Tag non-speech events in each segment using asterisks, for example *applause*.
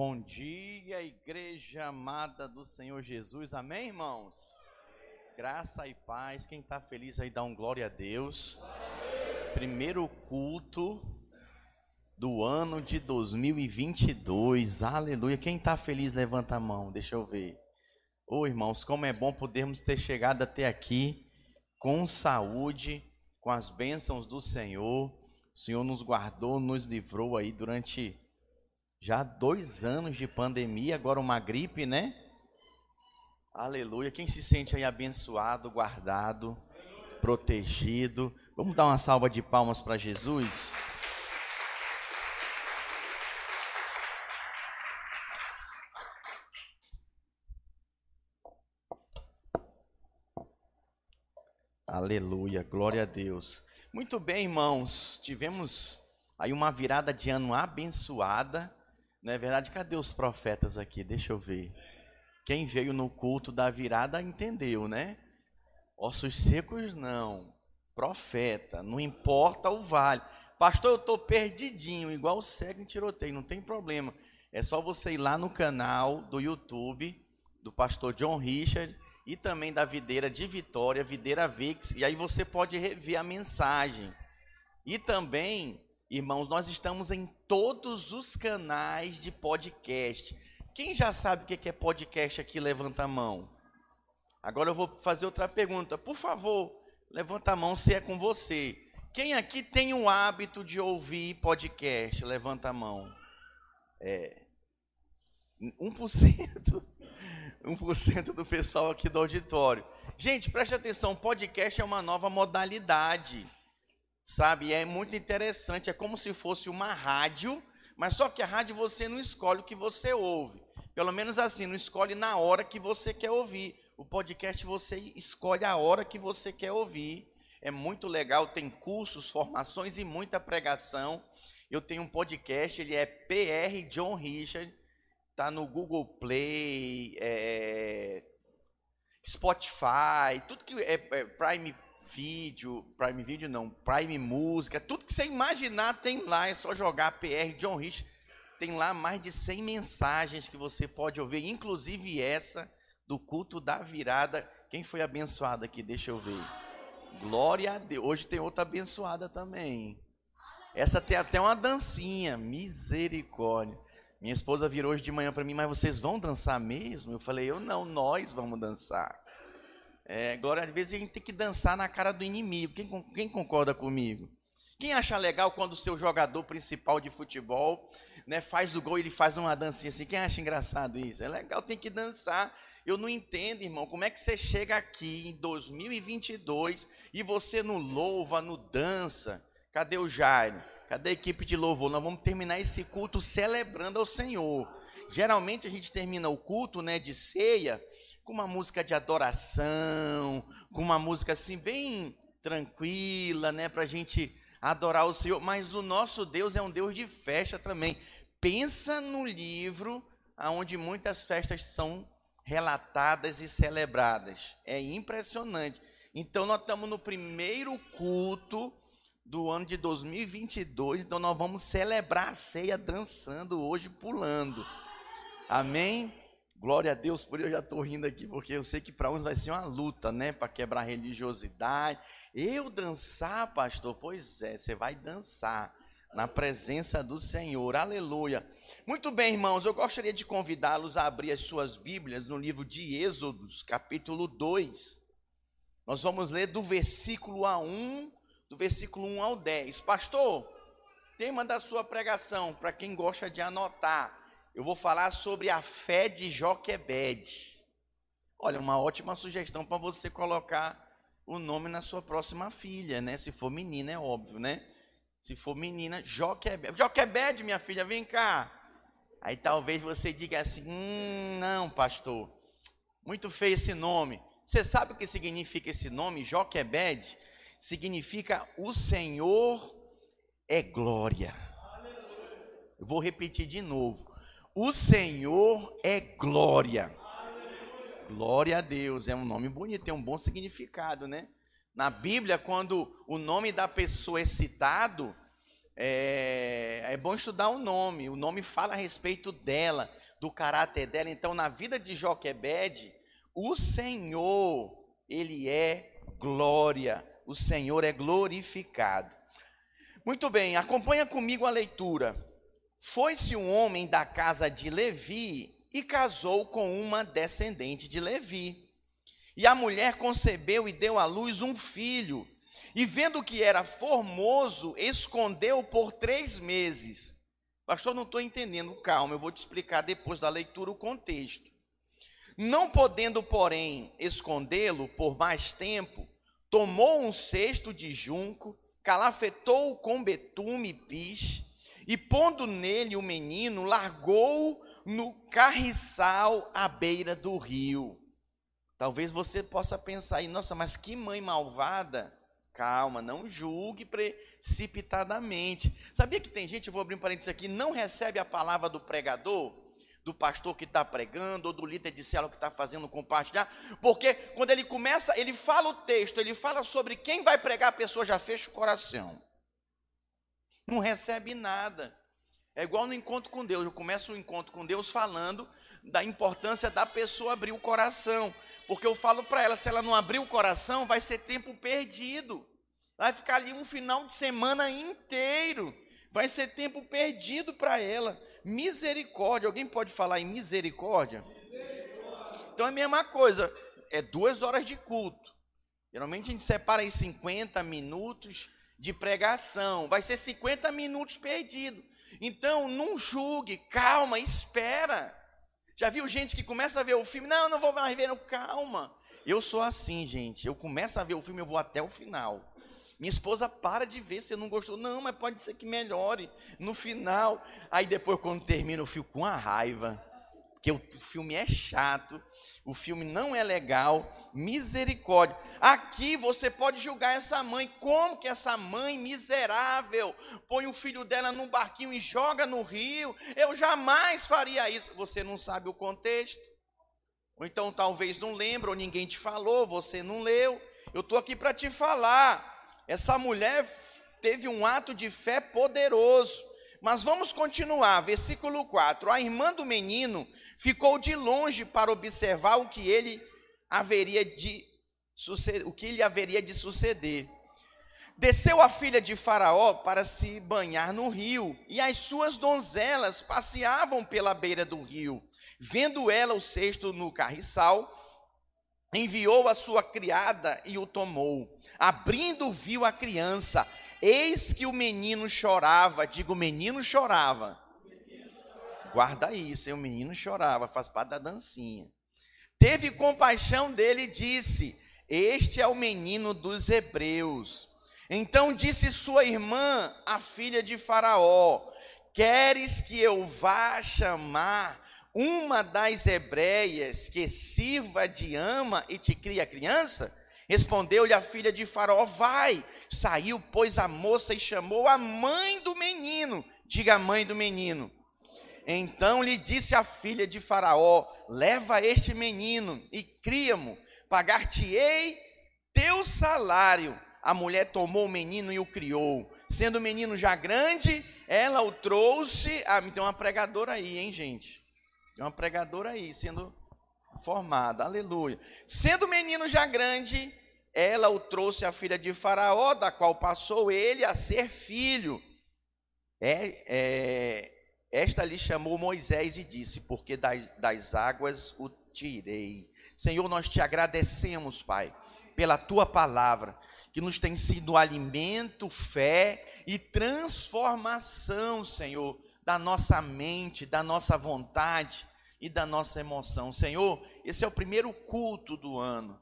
Bom dia, igreja amada do Senhor Jesus. Amém, irmãos? Graça e paz. Quem está feliz aí, dá um glória a Deus. Primeiro culto do ano de 2022. Aleluia. Quem está feliz, levanta a mão. Deixa eu ver. Ô, oh, irmãos, como é bom podermos ter chegado até aqui com saúde, com as bênçãos do Senhor. O Senhor nos guardou, nos livrou aí durante já dois anos de pandemia, agora uma gripe, né? Aleluia. Quem se sente aí abençoado, guardado, protegido. Vamos dar uma salva de palmas para Jesus? Aleluia, glória a Deus. Muito bem, irmãos, tivemos aí uma virada de ano abençoada. Não é verdade? Cadê os profetas aqui? Deixa eu ver. Quem veio no culto da virada entendeu, né? Ossos secos não. Profeta, não importa o vale. Pastor, eu estou perdidinho, igual o cego em tiroteio, não tem problema. É só você ir lá no canal do YouTube do pastor John Richard e também da videira de Vitória, videira Vix, e aí você pode rever a mensagem. E também, irmãos, nós estamos em todos os canais de podcast. Quem já sabe o que é podcast aqui, levanta a mão. Agora eu vou fazer outra pergunta. Por favor, levanta a mão se é com você. Quem aqui tem o hábito de ouvir podcast? Levanta a mão. É. 1%. 1% do pessoal aqui do auditório. Gente, preste atenção, podcast é uma nova modalidade. Sabe? É muito interessante, é como se fosse uma rádio, mas só que a rádio você não escolhe o que você ouve. Pelo menos assim, não escolhe na hora que você quer ouvir. O podcast você escolhe a hora que você quer ouvir. É muito legal, tem cursos, formações e muita pregação. Eu tenho um podcast, ele é PR John Richard tá no Google Play, é, Spotify, tudo que é, é Prime Video, Prime Video não, Prime Música, tudo que você imaginar tem lá, é só jogar PR John Rich. Tem lá mais de 100 mensagens que você pode ouvir, inclusive essa do culto da virada. Quem foi abençoado aqui? Deixa eu ver. Glória a Deus. Hoje tem outra abençoada também. Essa tem até uma dancinha. Misericórdia. Minha esposa virou hoje de manhã para mim, mas vocês vão dançar mesmo? Eu falei, eu não, nós vamos dançar. É, agora, às vezes, a gente tem que dançar na cara do inimigo. Quem, quem concorda comigo? Quem acha legal quando o seu jogador principal de futebol né, faz o gol e ele faz uma dancinha assim? Quem acha engraçado isso? É legal, tem que dançar. Eu não entendo, irmão, como é que você chega aqui em 2022 e você não louva, não dança? Cadê o Jairo? Cadê a equipe de louvor? Nós vamos terminar esse culto celebrando ao Senhor. Geralmente a gente termina o culto, né, de ceia, com uma música de adoração, com uma música assim bem tranquila, né, para a gente adorar o Senhor. Mas o nosso Deus é um Deus de festa também. Pensa no livro aonde muitas festas são relatadas e celebradas. É impressionante. Então nós estamos no primeiro culto do ano de 2022. Então nós vamos celebrar a ceia dançando hoje, pulando. Amém? Glória a Deus, por eu já estou rindo aqui, porque eu sei que para uns vai ser uma luta, né? Para quebrar religiosidade. Eu dançar, pastor? Pois é, você vai dançar na presença do Senhor. Aleluia. Muito bem, irmãos, eu gostaria de convidá-los a abrir as suas Bíblias no livro de Êxodos, capítulo 2. Nós vamos ler do versículo a 1 do versículo 1 ao 10. Pastor, tema da sua pregação, para quem gosta de anotar, eu vou falar sobre a fé de Joquebed. Olha, uma ótima sugestão para você colocar o nome na sua próxima filha, né? Se for menina, é óbvio, né? Se for menina, Joquebed. Joquebed, minha filha, vem cá. Aí talvez você diga assim: hum, não, pastor, muito feio esse nome. Você sabe o que significa esse nome, Joquebed? significa o Senhor é glória. Eu vou repetir de novo. O Senhor é glória. Glória a Deus. É um nome bonito, tem um bom significado, né? Na Bíblia, quando o nome da pessoa é citado, é, é bom estudar o nome. O nome fala a respeito dela, do caráter dela. Então, na vida de Joquebede, o Senhor, ele é glória. O Senhor é glorificado. Muito bem, acompanha comigo a leitura. Foi-se um homem da casa de Levi e casou com uma descendente de Levi. E a mulher concebeu e deu à luz um filho. E vendo que era formoso, escondeu por três meses. Pastor, não estou entendendo. Calma, eu vou te explicar depois da leitura o contexto. Não podendo, porém, escondê-lo por mais tempo, tomou um cesto de junco, calafetou-o com betume e piche, e pondo nele o menino, largou no carriçal à beira do rio. Talvez você possa pensar aí, nossa, mas que mãe malvada. Calma, não julgue precipitadamente. Sabia que tem gente, eu vou abrir um parênteses aqui, não recebe a palavra do pregador, do pastor que está pregando, ou do líder de célula que está fazendo compartilhar, porque quando ele começa, ele fala o texto, ele fala sobre quem vai pregar, a pessoa já fecha o coração. Não recebe nada. É igual no encontro com Deus. Eu começo o encontro com Deus falando da importância da pessoa abrir o coração. Porque eu falo para ela, se ela não abrir o coração, vai ser tempo perdido. Vai ficar ali um final de semana inteiro. Vai ser tempo perdido para ela. Misericórdia. Alguém pode falar em misericórdia? misericórdia? Então é a mesma coisa. É duas horas de culto. Geralmente a gente separa em 50 minutos de pregação. Vai ser 50 minutos perdido. Então não julgue, calma, espera. Já viu gente que começa a ver o filme? Não, não vou mais ver, não, calma. Eu sou assim, gente. Eu começo a ver o filme, eu vou até o final. Minha esposa para de ver se não gostou. Não, mas pode ser que melhore no final. Aí depois, quando termina, eu fico com a raiva. Porque o filme é chato o filme não é legal, misericórdia. Aqui você pode julgar essa mãe, como que essa mãe miserável põe o filho dela num barquinho e joga no rio? Eu jamais faria isso. Você não sabe o contexto. Ou então talvez não lembra, ou ninguém te falou, você não leu. Eu estou aqui para te falar. Essa mulher teve um ato de fé poderoso. Mas vamos continuar, versículo 4. A irmã do menino ficou de longe para observar o que ele haveria de o que lhe haveria de suceder. Desceu a filha de Faraó para se banhar no rio, e as suas donzelas passeavam pela beira do rio. Vendo ela o cesto no carriçal, enviou a sua criada e o tomou. Abrindo, viu a criança. Eis que o menino chorava. Digo, o menino chorava. Guarda isso, o menino chorava, faz parte da dancinha. Teve compaixão dele e disse: Este é o menino dos hebreus. Então disse sua irmã, a filha de Faraó: Queres que eu vá chamar uma das hebreias que sirva de ama e te crie a criança? Respondeu-lhe a filha de Faraó: Vai. Saiu, pois, a moça e chamou a mãe do menino. Diga a mãe do menino. Então lhe disse a filha de Faraó: Leva este menino e cria-mo, pagar-te-ei teu salário. A mulher tomou o menino e o criou. Sendo o menino já grande, ela o trouxe. Ah, tem uma pregadora aí, hein, gente? Tem uma pregadora aí, sendo formada, aleluia. Sendo o menino já grande, ela o trouxe à filha de Faraó, da qual passou ele a ser filho. É, é, esta lhe chamou Moisés e disse: Porque das, das águas o tirei. Senhor, nós te agradecemos, Pai, pela tua palavra, que nos tem sido alimento, fé e transformação, Senhor, da nossa mente, da nossa vontade e da nossa emoção. Senhor, esse é o primeiro culto do ano.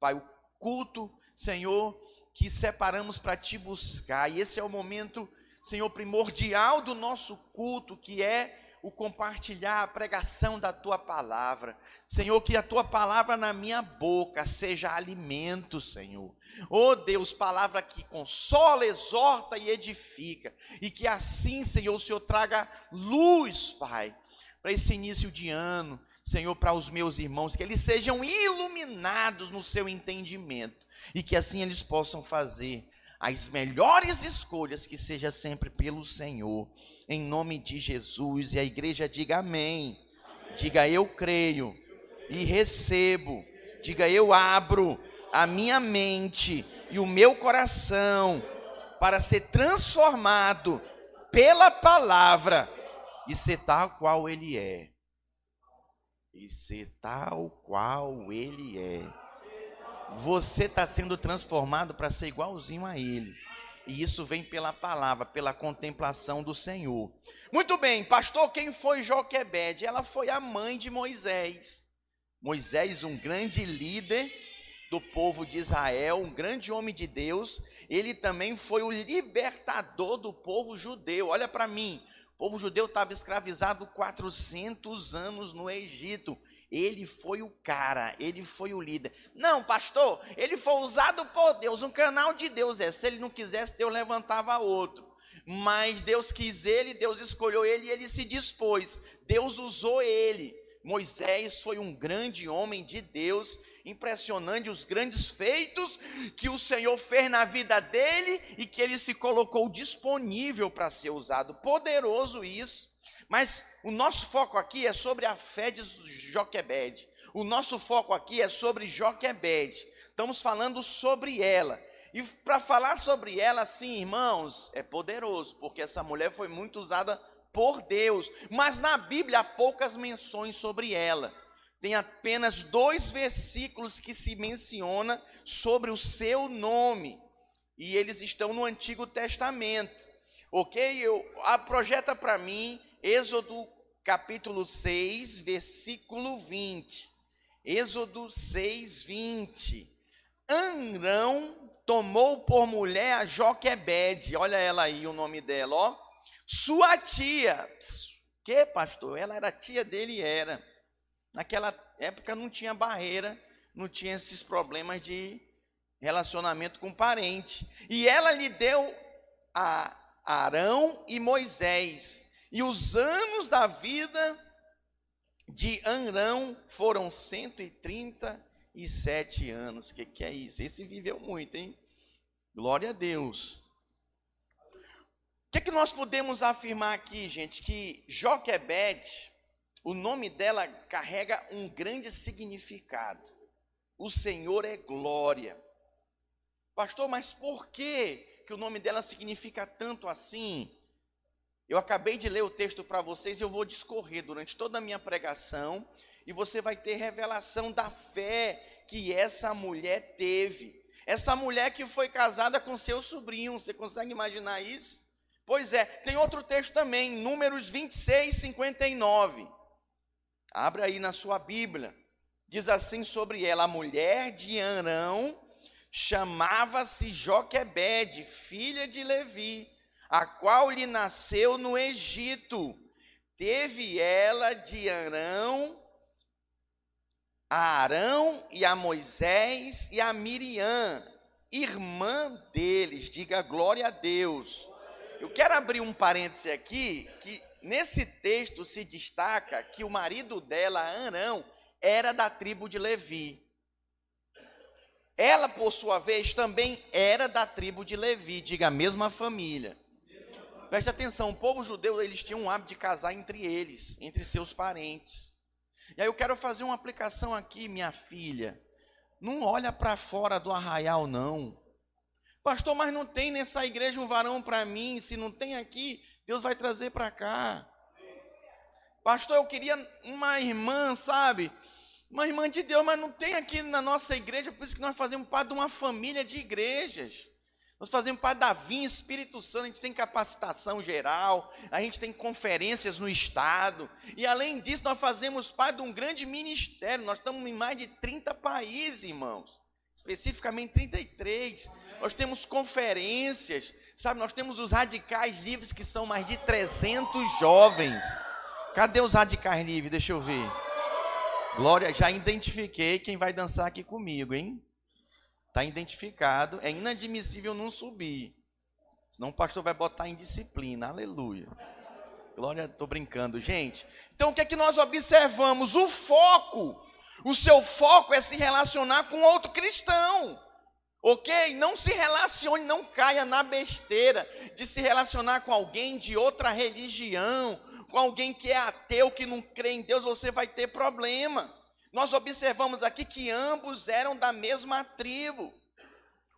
Pai, o culto, Senhor, que separamos para te buscar. E esse é o momento Senhor, primordial do nosso culto, que é o compartilhar a pregação da tua palavra. Senhor, que a tua palavra na minha boca seja alimento, Senhor. Oh Deus, palavra que consola, exorta e edifica. E que assim, Senhor, o Senhor traga luz, Pai, para esse início de ano. Senhor, para os meus irmãos, que eles sejam iluminados no seu entendimento e que assim eles possam fazer as melhores escolhas que seja sempre pelo Senhor, em nome de Jesus. E a igreja diga amém. Diga eu creio e recebo. Diga eu abro a minha mente e o meu coração para ser transformado pela palavra e ser tal qual ele é. E ser tal qual ele é. Você está sendo transformado para ser igualzinho a ele. E isso vem pela palavra, pela contemplação do Senhor. Muito bem, pastor, quem foi Joquebede? Ela foi a mãe de Moisés. Moisés, um grande líder do povo de Israel, um grande homem de Deus, ele também foi o libertador do povo judeu. Olha para mim, o povo judeu estava escravizado 400 anos no Egito. Ele foi o cara, ele foi o líder. Não, pastor, ele foi usado por Deus, um canal de Deus é. Se ele não quisesse, Deus levantava outro. Mas Deus quis ele, Deus escolheu ele e ele se dispôs. Deus usou ele. Moisés foi um grande homem de Deus, impressionante os grandes feitos que o Senhor fez na vida dele e que ele se colocou disponível para ser usado. Poderoso isso. Mas o nosso foco aqui é sobre a fé de Joquebede. O nosso foco aqui é sobre Joquebede. Estamos falando sobre ela. E para falar sobre ela, sim, irmãos, é poderoso, porque essa mulher foi muito usada por Deus, mas na Bíblia há poucas menções sobre ela. Tem apenas dois versículos que se menciona sobre o seu nome, e eles estão no Antigo Testamento. Ok? Eu, a, projeta para mim Êxodo capítulo 6, versículo 20. Êxodo 6, 20. Anrão tomou por mulher a Joquebede, olha ela aí o nome dela, ó sua tia, que pastor? Ela era tia dele, era. Naquela época não tinha barreira, não tinha esses problemas de relacionamento com parente. E ela lhe deu a Arão e Moisés. E os anos da vida de Arão foram 137 anos. O que, que é isso? Esse viveu muito, hein? Glória a Deus. O que, é que nós podemos afirmar aqui, gente? Que Joquebed, o nome dela carrega um grande significado. O Senhor é glória. Pastor, mas por que, que o nome dela significa tanto assim? Eu acabei de ler o texto para vocês e eu vou discorrer durante toda a minha pregação e você vai ter revelação da fé que essa mulher teve. Essa mulher que foi casada com seu sobrinho, você consegue imaginar isso? Pois é, tem outro texto também, Números 26, 59. Abra aí na sua Bíblia. Diz assim sobre ela: a mulher de Arão chamava-se Joquebede, filha de Levi, a qual lhe nasceu no Egito. Teve ela de Arão a Arão e a Moisés e a Miriam, irmã deles. Diga glória a Deus. Eu quero abrir um parêntese aqui, que nesse texto se destaca que o marido dela, Arão, era da tribo de Levi. Ela, por sua vez, também era da tribo de Levi, diga a mesma família. Preste atenção, o povo judeu, eles tinham um hábito de casar entre eles, entre seus parentes. E aí eu quero fazer uma aplicação aqui, minha filha. Não olha para fora do arraial, não. Pastor, mas não tem nessa igreja um varão para mim. Se não tem aqui, Deus vai trazer para cá. Pastor, eu queria uma irmã, sabe? Uma irmã de Deus, mas não tem aqui na nossa igreja, por isso que nós fazemos parte de uma família de igrejas. Nós fazemos parte da Vinha Espírito Santo, a gente tem capacitação geral, a gente tem conferências no Estado, e além disso, nós fazemos parte de um grande ministério, nós estamos em mais de 30 países, irmãos especificamente 33. Nós temos conferências, sabe? Nós temos os radicais livres, que são mais de 300 jovens. Cadê os radicais livres? Deixa eu ver. Glória, já identifiquei quem vai dançar aqui comigo, hein? Está identificado. É inadmissível não subir. Senão o pastor vai botar em disciplina. Aleluia. Glória, estou brincando, gente. Então o que é que nós observamos? O foco o seu foco é se relacionar com outro cristão. Ok? Não se relacione, não caia na besteira de se relacionar com alguém de outra religião, com alguém que é ateu, que não crê em Deus, você vai ter problema. Nós observamos aqui que ambos eram da mesma tribo.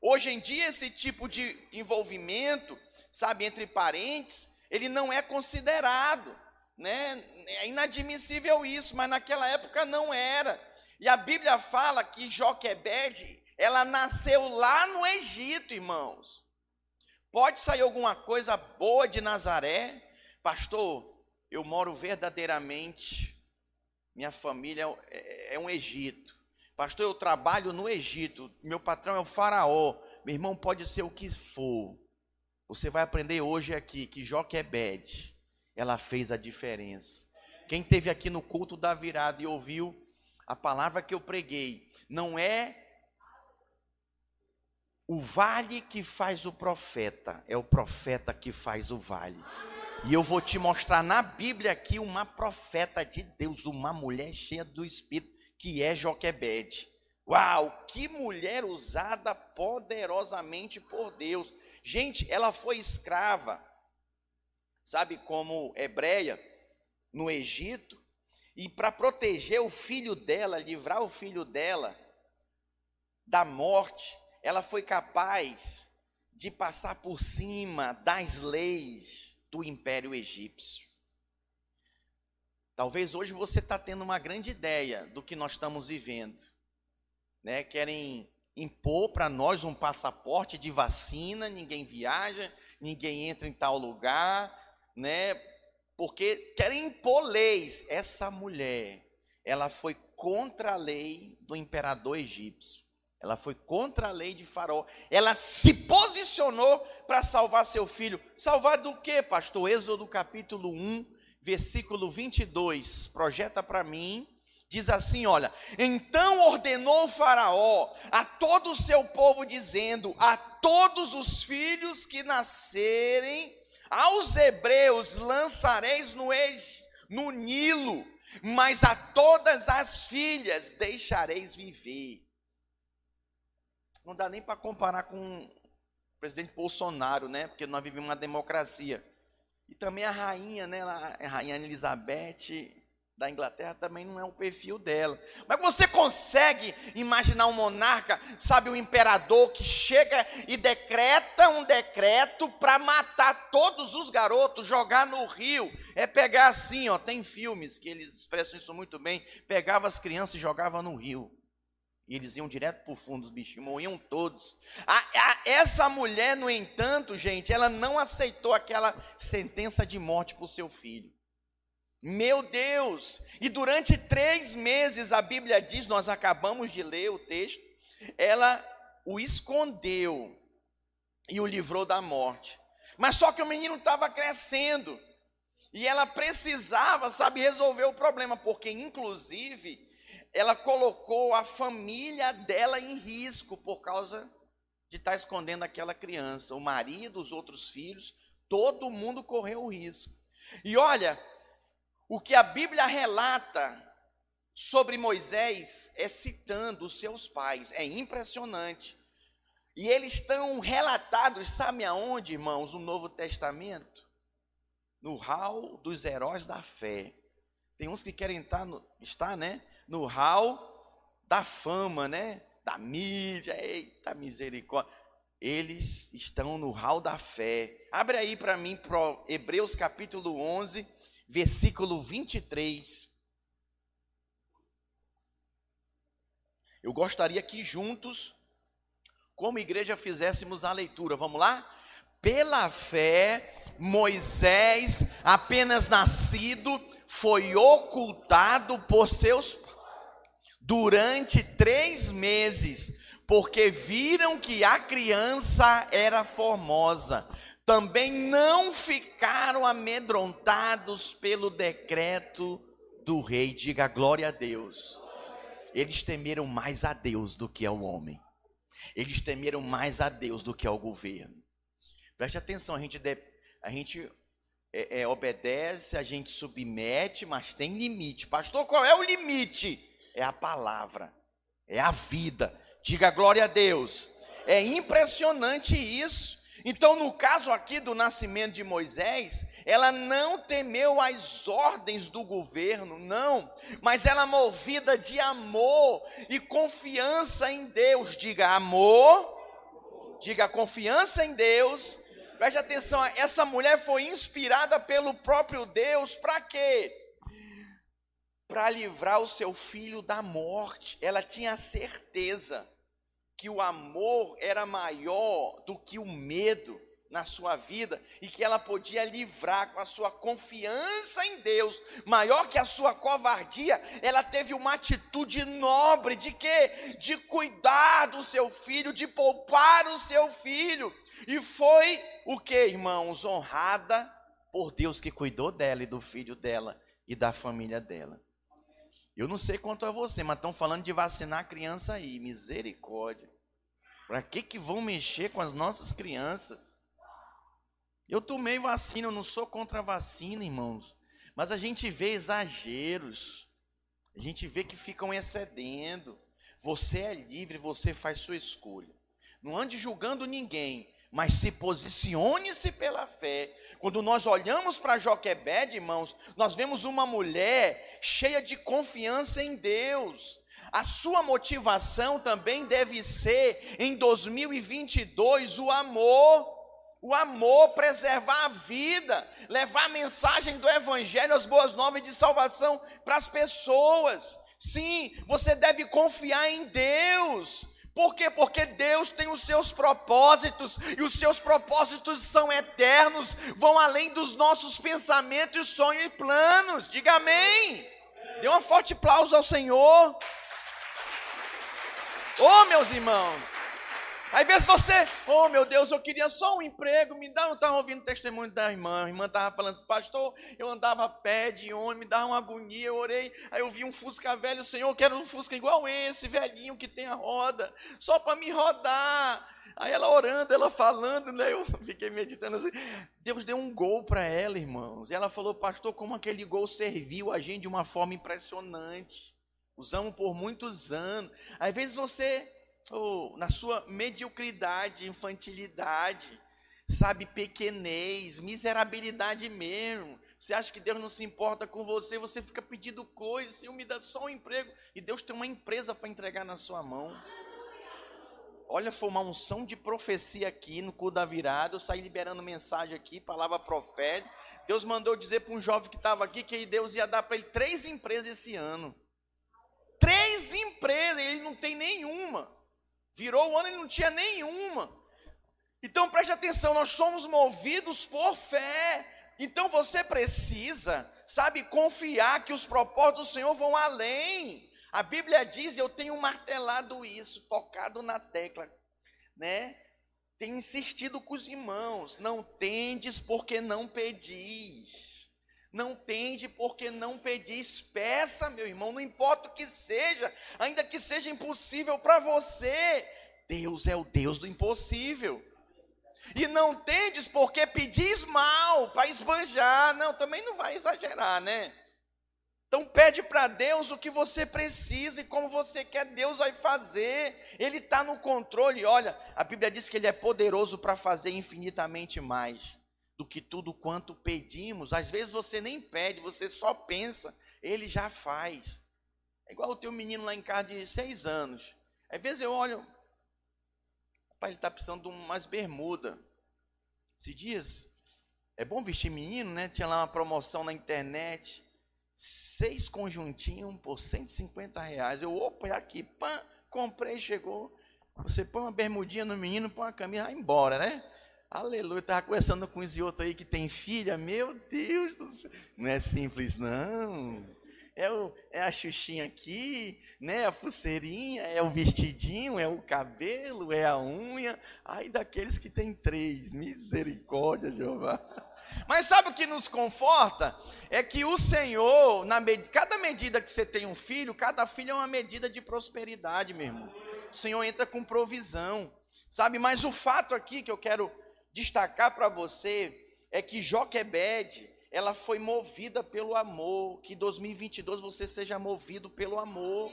Hoje em dia, esse tipo de envolvimento, sabe, entre parentes, ele não é considerado, né? É inadmissível isso, mas naquela época não era. E a Bíblia fala que Joquebede, ela nasceu lá no Egito, irmãos. Pode sair alguma coisa boa de Nazaré? Pastor, eu moro verdadeiramente, minha família é, é um Egito. Pastor, eu trabalho no Egito, meu patrão é o faraó. Meu irmão, pode ser o que for. Você vai aprender hoje aqui que Joquebed, ela fez a diferença. Quem teve aqui no culto da virada e ouviu a palavra que eu preguei, não é o vale que faz o profeta, é o profeta que faz o vale. E eu vou te mostrar na Bíblia aqui uma profeta de Deus, uma mulher cheia do Espírito, que é Joquebede. Uau, que mulher usada poderosamente por Deus. Gente, ela foi escrava, sabe, como hebreia, no Egito, e para proteger o filho dela, livrar o filho dela da morte, ela foi capaz de passar por cima das leis do Império Egípcio. Talvez hoje você está tendo uma grande ideia do que nós estamos vivendo. Né? Querem impor para nós um passaporte de vacina, ninguém viaja, ninguém entra em tal lugar, né? Porque querem impor leis. Essa mulher, ela foi contra a lei do imperador egípcio. Ela foi contra a lei de Faraó. Ela se posicionou para salvar seu filho. Salvar do quê, pastor? Êxodo capítulo 1, versículo 22. Projeta para mim. Diz assim: Olha, então ordenou Faraó a todo o seu povo, dizendo: A todos os filhos que nascerem, aos hebreus lançareis no, no Nilo, mas a todas as filhas deixareis viver não dá nem para comparar com o presidente Bolsonaro, né? Porque nós vivemos uma democracia. E também a rainha, né? A rainha Elizabeth da Inglaterra também não é o perfil dela. Mas você consegue imaginar um monarca, sabe, um imperador que chega e decreta um decreto para matar todos os garotos, jogar no rio. É pegar assim, ó, tem filmes que eles expressam isso muito bem, pegava as crianças e jogava no rio. E eles iam direto para o fundo, os bichinhos morriam todos. A, a, essa mulher, no entanto, gente, ela não aceitou aquela sentença de morte para o seu filho. Meu Deus! E durante três meses, a Bíblia diz, nós acabamos de ler o texto, ela o escondeu e o livrou da morte. Mas só que o menino estava crescendo. E ela precisava, sabe, resolver o problema, porque inclusive ela colocou a família dela em risco por causa de estar escondendo aquela criança. O marido, os outros filhos, todo mundo correu o risco. E olha, o que a Bíblia relata sobre Moisés é citando os seus pais, é impressionante. E eles estão relatados, sabe aonde, irmãos, no Novo Testamento? No hall dos heróis da fé. Tem uns que querem estar, no, estar né, no hall da fama, né? Da mídia, eita misericórdia. Eles estão no hall da fé. Abre aí para mim, pro Hebreus capítulo 11, versículo 23. Eu gostaria que juntos, como igreja, fizéssemos a leitura. Vamos lá? Pela fé, Moisés, apenas nascido, foi ocultado por seus durante três meses, porque viram que a criança era formosa. Também não ficaram amedrontados pelo decreto do rei. Diga glória a Deus. Eles temeram mais a Deus do que ao homem. Eles temeram mais a Deus do que ao governo. Preste atenção, a gente, deve, a gente é, é, obedece, a gente submete, mas tem limite. Pastor, qual é o limite? É a palavra, é a vida. Diga glória a Deus. É impressionante isso. Então, no caso aqui do nascimento de Moisés, ela não temeu as ordens do governo, não, mas ela movida de amor e confiança em Deus. Diga amor, diga confiança em Deus. Preste atenção, essa mulher foi inspirada pelo próprio Deus para quê? Para livrar o seu filho da morte. Ela tinha certeza que o amor era maior do que o medo na sua vida e que ela podia livrar com a sua confiança em Deus, maior que a sua covardia, ela teve uma atitude nobre de quê? De cuidar do seu filho, de poupar o seu filho. E foi o que, irmãos? Honrada por Deus que cuidou dela e do filho dela e da família dela. Eu não sei quanto a você, mas estão falando de vacinar a criança aí, misericórdia. Para que que vão mexer com as nossas crianças? Eu tomei vacina, eu não sou contra a vacina, irmãos. Mas a gente vê exageros. A gente vê que ficam excedendo. Você é livre, você faz sua escolha. Não ande julgando ninguém, mas se posicione-se pela fé. Quando nós olhamos para Joquebed, irmãos, nós vemos uma mulher cheia de confiança em Deus. A sua motivação também deve ser, em 2022, o amor. O amor, preservar a vida, levar a mensagem do Evangelho, as boas novas de salvação para as pessoas. Sim, você deve confiar em Deus. Por quê? Porque Deus tem os seus propósitos e os seus propósitos são eternos, vão além dos nossos pensamentos, sonhos e planos. Diga amém. Dê uma forte aplauso ao Senhor. Oh, meus irmãos. Às vezes você, oh meu Deus, eu queria só um emprego, me dá, eu estava ouvindo o testemunho da irmã, a irmã estava falando, pastor, eu andava a pé de ônibus, me dava uma agonia, eu orei, aí eu vi um Fusca velho, Senhor, eu quero um Fusca igual esse, velhinho, que tem a roda, só para me rodar. Aí ela orando, ela falando, né? Eu *laughs* fiquei meditando assim. Deus deu um gol para ela, irmãos. E ela falou, pastor, como aquele gol serviu a gente de uma forma impressionante. Usamos por muitos anos. Às vezes você ou na sua mediocridade, infantilidade, sabe, pequenez, miserabilidade mesmo. Você acha que Deus não se importa com você, você fica pedindo coisas, Senhor, me dá só um emprego, e Deus tem uma empresa para entregar na sua mão. Olha, foi uma unção de profecia aqui no cu da virada. Eu saí liberando mensagem aqui, palavra profética. Deus mandou dizer para um jovem que estava aqui que Deus ia dar para ele três empresas esse ano. Três empresas, ele não tem nenhuma. Virou o ano e não tinha nenhuma. Então preste atenção, nós somos movidos por fé. Então você precisa, sabe, confiar que os propósitos do Senhor vão além. A Bíblia diz, eu tenho martelado isso, tocado na tecla, né? Tenho insistido com os irmãos, não tendes porque não pedis. Não tende porque não pedis. Peça, meu irmão, não importa o que seja, ainda que seja impossível para você. Deus é o Deus do impossível. E não tendes porque pedis mal para esbanjar. Não, também não vai exagerar, né? Então pede para Deus o que você precisa e como você quer, Deus vai fazer. Ele está no controle. Olha, a Bíblia diz que Ele é poderoso para fazer infinitamente mais do que tudo quanto pedimos. Às vezes você nem pede, você só pensa, ele já faz. É igual o teu menino lá em casa de seis anos. Às vezes eu olho, pai, ele está precisando de umas bermudas. Se dias, é bom vestir menino, né? Tinha lá uma promoção na internet, seis conjuntinhos por 150 reais. Eu, opa, é aqui, pã, comprei, chegou. Você põe uma bermudinha no menino, põe uma camisa, vai embora, né? Aleluia, estava conversando com esse outro aí que tem filha, meu Deus do céu. Não é simples, não. É, o, é a xuxinha aqui, né? A pulseirinha, é o vestidinho, é o cabelo, é a unha. Ai, daqueles que tem três. Misericórdia, Jeová. Mas sabe o que nos conforta? É que o Senhor, na med... cada medida que você tem um filho, cada filho é uma medida de prosperidade, meu irmão. O Senhor entra com provisão, sabe? Mas o fato aqui que eu quero destacar para você é que Joquebed, ela foi movida pelo amor, que 2022 você seja movido pelo amor,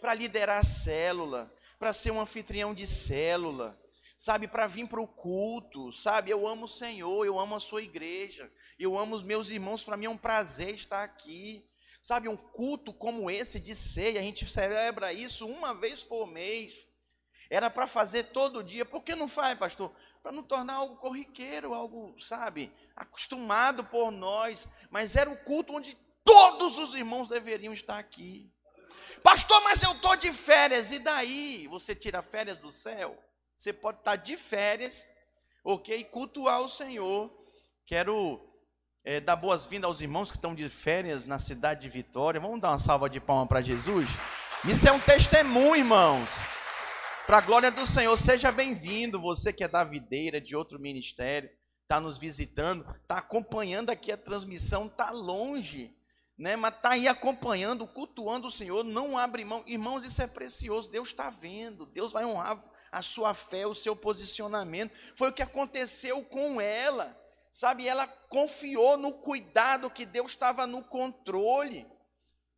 para liderar a célula, para ser um anfitrião de célula, sabe, para vir para o culto, sabe? Eu amo o Senhor, eu amo a sua igreja, eu amo os meus irmãos, para mim é um prazer estar aqui. Sabe, um culto como esse de ceia, a gente celebra isso uma vez por mês. Era para fazer todo dia, por que não faz, pastor? Para não tornar algo corriqueiro, algo, sabe, acostumado por nós. Mas era o culto onde todos os irmãos deveriam estar aqui. Pastor, mas eu estou de férias, e daí? Você tira férias do céu? Você pode estar de férias, ok? Cultuar o Senhor. Quero é, dar boas-vindas aos irmãos que estão de férias na cidade de Vitória. Vamos dar uma salva de palmas para Jesus? Isso é um testemunho, irmãos. Para a glória do Senhor, seja bem-vindo. Você que é da videira, de outro ministério, está nos visitando, está acompanhando aqui a transmissão, está longe, né? mas está aí acompanhando, cultuando o Senhor. Não abre mão. Irmãos, isso é precioso. Deus está vendo. Deus vai honrar a sua fé, o seu posicionamento. Foi o que aconteceu com ela. Sabe, ela confiou no cuidado que Deus estava no controle.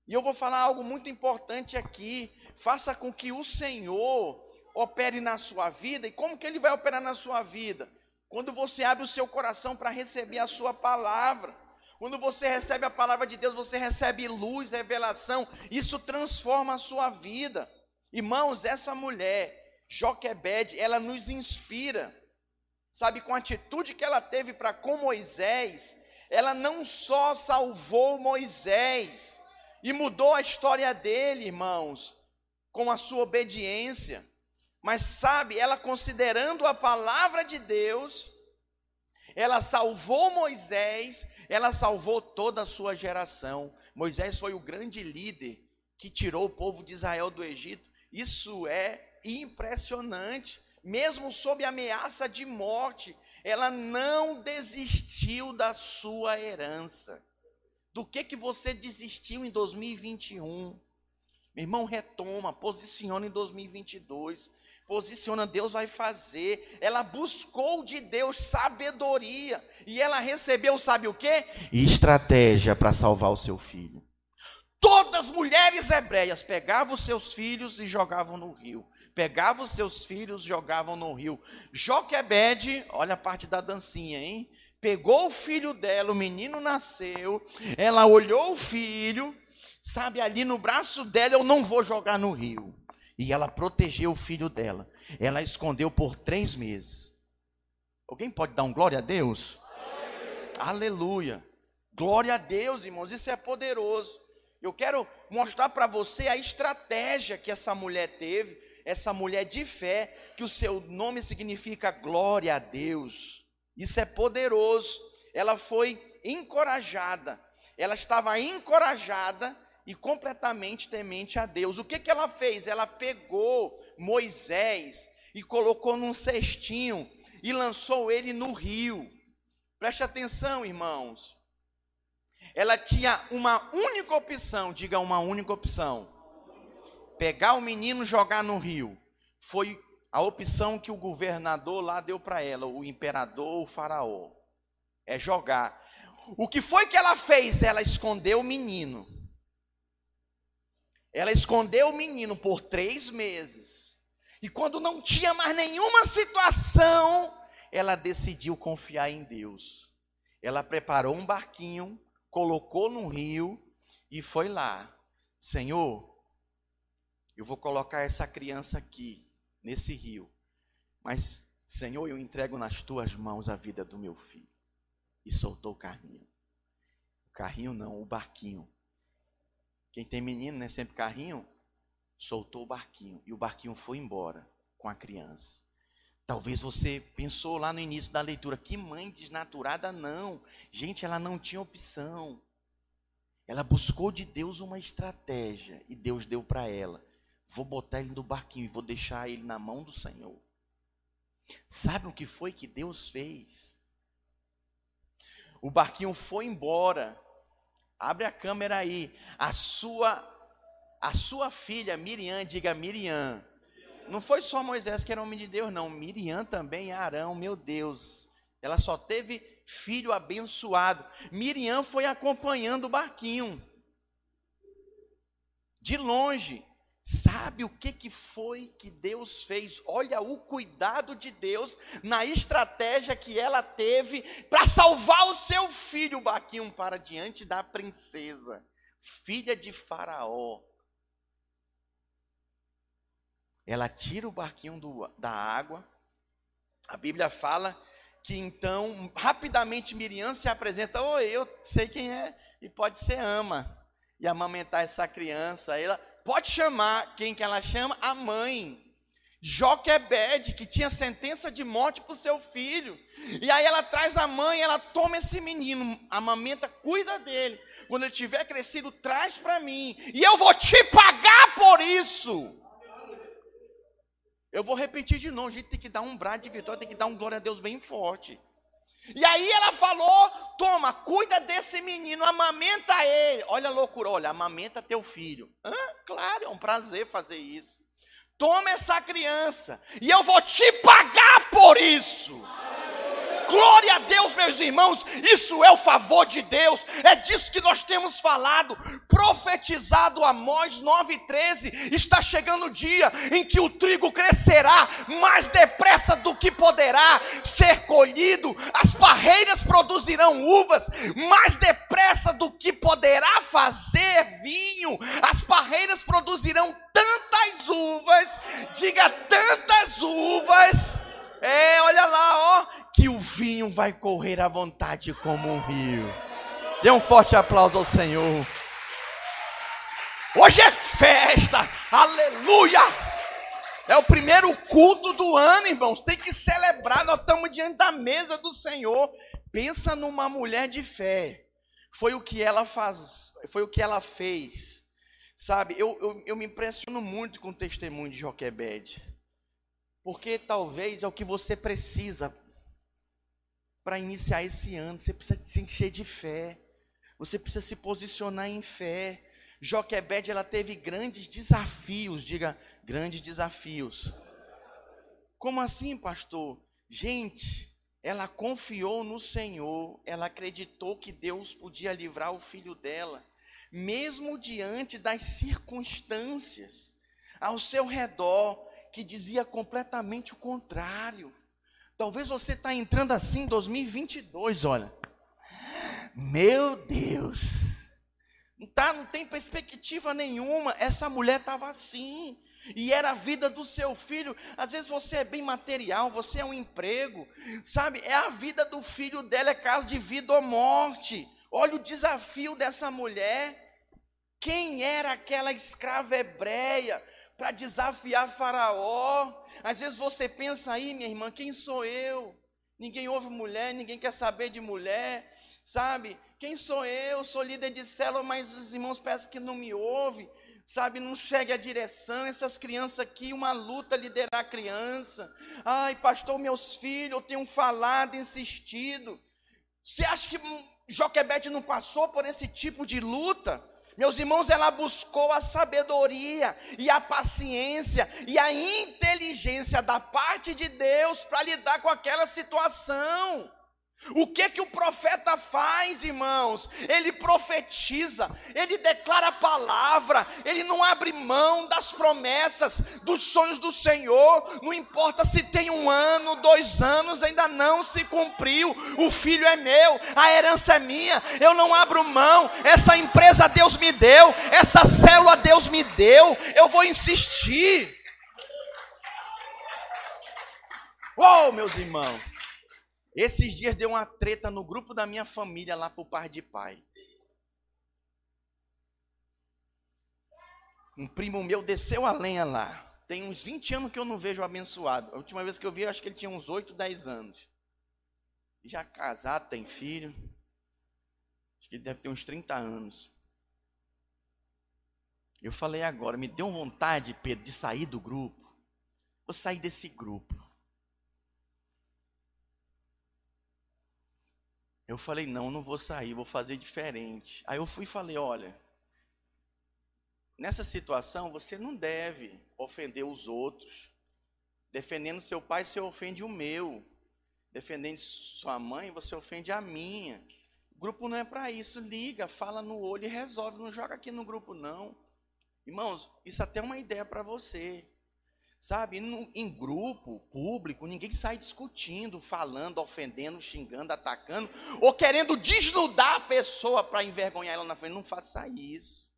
E eu vou falar algo muito importante aqui. Faça com que o Senhor opere na sua vida. E como que ele vai operar na sua vida? Quando você abre o seu coração para receber a sua palavra. Quando você recebe a palavra de Deus, você recebe luz, revelação. Isso transforma a sua vida. Irmãos, essa mulher, Joquebed, ela nos inspira. Sabe, com a atitude que ela teve para com Moisés, ela não só salvou Moisés e mudou a história dele, irmãos, com a sua obediência, mas sabe, ela considerando a palavra de Deus, ela salvou Moisés, ela salvou toda a sua geração. Moisés foi o grande líder que tirou o povo de Israel do Egito. Isso é impressionante. Mesmo sob ameaça de morte, ela não desistiu da sua herança. Do que que você desistiu em 2021? Meu irmão, retoma, posiciona em 2022 posiciona, Deus vai fazer. Ela buscou de Deus sabedoria e ela recebeu, sabe o que? Estratégia para salvar o seu filho. Todas as mulheres hebreias pegavam os seus filhos e jogavam no rio. Pegavam os seus filhos e jogavam no rio. Joquebede, olha a parte da dancinha, hein? Pegou o filho dela, o menino nasceu. Ela olhou o filho, sabe, ali no braço dela, eu não vou jogar no rio. E ela protegeu o filho dela. Ela escondeu por três meses. Alguém pode dar um glória a Deus? Aleluia. Glória a Deus, irmãos. Isso é poderoso. Eu quero mostrar para você a estratégia que essa mulher teve, essa mulher de fé, que o seu nome significa glória a Deus. Isso é poderoso. Ela foi encorajada. Ela estava encorajada e completamente temente a Deus. O que, que ela fez? Ela pegou Moisés e colocou num cestinho e lançou ele no rio. Preste atenção, irmãos. Ela tinha uma única opção, diga uma única opção. Pegar o menino e jogar no rio. Foi a opção que o governador lá deu para ela, o imperador, o faraó. É jogar. O que foi que ela fez? Ela escondeu o menino. Ela escondeu o menino por três meses. E quando não tinha mais nenhuma situação, ela decidiu confiar em Deus. Ela preparou um barquinho, colocou no rio e foi lá. Senhor, eu vou colocar essa criança aqui, nesse rio. Mas, Senhor, eu entrego nas tuas mãos a vida do meu filho. E soltou o carrinho. O carrinho não, o barquinho. Quem tem menino, né, sempre carrinho, soltou o barquinho e o barquinho foi embora com a criança. Talvez você pensou lá no início da leitura, que mãe desnaturada, não. Gente, ela não tinha opção. Ela buscou de Deus uma estratégia e Deus deu para ela. Vou botar ele no barquinho e vou deixar ele na mão do Senhor. Sabe o que foi que Deus fez? O barquinho foi embora Abre a câmera aí. A sua a sua filha Miriam, diga Miriam. Não foi só Moisés que era homem de Deus, não. Miriam também, Arão, meu Deus. Ela só teve filho abençoado. Miriam foi acompanhando o barquinho. De longe, Sabe o que, que foi que Deus fez? Olha o cuidado de Deus na estratégia que ela teve para salvar o seu filho, Baquinho, para diante da princesa, filha de Faraó. Ela tira o barquinho do, da água. A Bíblia fala que então, rapidamente, Miriam se apresenta: Oi, eu sei quem é, e pode ser ama. E amamentar essa criança. Ela pode chamar, quem que ela chama? A mãe. Joquebed, que tinha sentença de morte para o seu filho. E aí ela traz a mãe, ela toma esse menino, amamenta, cuida dele. Quando ele tiver crescido, traz para mim. E eu vou te pagar por isso. Eu vou repetir de novo, a gente tem que dar um brado de vitória, tem que dar um glória a Deus bem forte. E aí ela falou: toma, cuida desse menino, amamenta ele. Olha a loucura, olha, amamenta teu filho. Hã? Claro, é um prazer fazer isso. Toma essa criança, e eu vou te pagar por isso. Glória a Deus, meus irmãos, isso é o favor de Deus, é disso que nós temos falado, profetizado Amós 9,13. Está chegando o dia em que o trigo crescerá mais depressa do que poderá ser colhido, as barreiras produzirão uvas mais depressa do que poderá fazer vinho, as barreiras produzirão tantas uvas, diga tantas uvas é, olha lá, ó, que o vinho vai correr à vontade como um rio. Dê um forte aplauso ao Senhor. Hoje é festa, aleluia! É o primeiro culto do ano, irmãos. Tem que celebrar. Nós estamos diante da mesa do Senhor. Pensa numa mulher de fé. Foi o que ela faz, foi o que ela fez. Sabe, eu, eu, eu me impressiono muito com o testemunho de Joquebede. Porque talvez é o que você precisa para iniciar esse ano. Você precisa se encher de fé. Você precisa se posicionar em fé. Joquebed, ela teve grandes desafios, diga, grandes desafios. Como assim, pastor? Gente, ela confiou no Senhor, ela acreditou que Deus podia livrar o filho dela, mesmo diante das circunstâncias ao seu redor que dizia completamente o contrário. Talvez você está entrando assim em 2022, olha. Meu Deus. Tá, não tem perspectiva nenhuma. Essa mulher estava assim. E era a vida do seu filho. Às vezes você é bem material, você é um emprego. Sabe? É a vida do filho dela, é caso de vida ou morte. Olha o desafio dessa mulher. Quem era aquela escrava hebreia para desafiar Faraó. Às vezes você pensa aí, minha irmã, quem sou eu? Ninguém ouve mulher, ninguém quer saber de mulher, sabe? Quem sou eu? Sou líder de célula, mas os irmãos peçam que não me ouvem, sabe? Não segue a direção. Essas crianças aqui, uma luta liderar a criança. Ai, pastor, meus filhos, eu tenho falado, insistido. Você acha que Joquebede não passou por esse tipo de luta? Meus irmãos, ela buscou a sabedoria e a paciência e a inteligência da parte de Deus para lidar com aquela situação. O que que o profeta faz, irmãos? Ele profetiza, ele declara a palavra, ele não abre mão das promessas, dos sonhos do Senhor. Não importa se tem um ano, dois anos, ainda não se cumpriu. O filho é meu, a herança é minha. Eu não abro mão. Essa empresa Deus me deu, essa célula Deus me deu. Eu vou insistir. Oh, meus irmãos. Esses dias deu uma treta no grupo da minha família lá pro par de pai. Um primo meu desceu a lenha lá. Tem uns 20 anos que eu não vejo o abençoado. A última vez que eu vi, eu acho que ele tinha uns 8, 10 anos. Já casado, tem filho. Acho que ele deve ter uns 30 anos. Eu falei agora, me deu vontade, Pedro, de sair do grupo. Vou sair desse grupo. Eu falei, não, não vou sair, vou fazer diferente. Aí eu fui e falei, olha, nessa situação você não deve ofender os outros. Defendendo seu pai, você ofende o meu. Defendendo sua mãe, você ofende a minha. O grupo não é para isso. Liga, fala no olho e resolve. Não joga aqui no grupo, não. Irmãos, isso até é uma ideia para você. Sabe, em grupo, público, ninguém sai discutindo, falando, ofendendo, xingando, atacando, ou querendo desnudar a pessoa para envergonhar ela na frente. Não faça isso.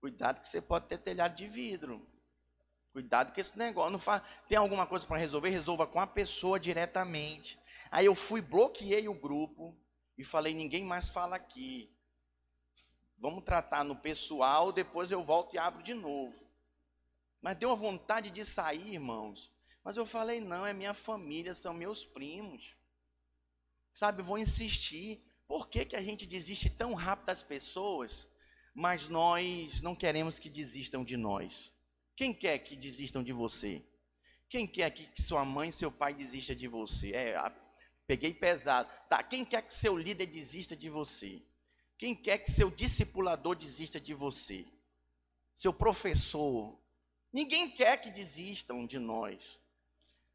Cuidado que você pode ter telhado de vidro. Cuidado com esse negócio. Não. Tem alguma coisa para resolver? Resolva com a pessoa diretamente. Aí eu fui, bloqueei o grupo e falei: ninguém mais fala aqui. Vamos tratar no pessoal, depois eu volto e abro de novo. Mas deu uma vontade de sair, irmãos. Mas eu falei: não, é minha família, são meus primos. Sabe, vou insistir. Por que, que a gente desiste tão rápido das pessoas, mas nós não queremos que desistam de nós? Quem quer que desistam de você? Quem quer que sua mãe seu pai desistam de você? É, peguei pesado. Tá, quem quer que seu líder desista de você? Quem quer que seu discipulador desista de você? Seu professor, Ninguém quer que desistam de nós.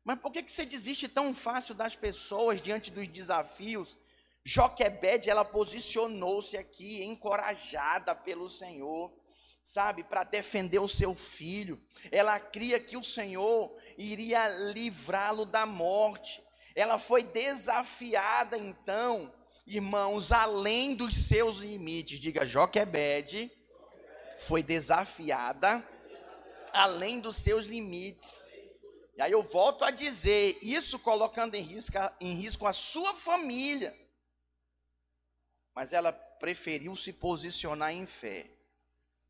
Mas por que, que você desiste tão fácil das pessoas diante dos desafios? Joquebede, ela posicionou-se aqui, encorajada pelo Senhor, sabe, para defender o seu filho. Ela cria que o Senhor iria livrá-lo da morte. Ela foi desafiada, então, irmãos, além dos seus limites. Diga, Joquebede foi desafiada além dos seus limites. E aí eu volto a dizer, isso colocando em risco, em risco a sua família. Mas ela preferiu se posicionar em fé.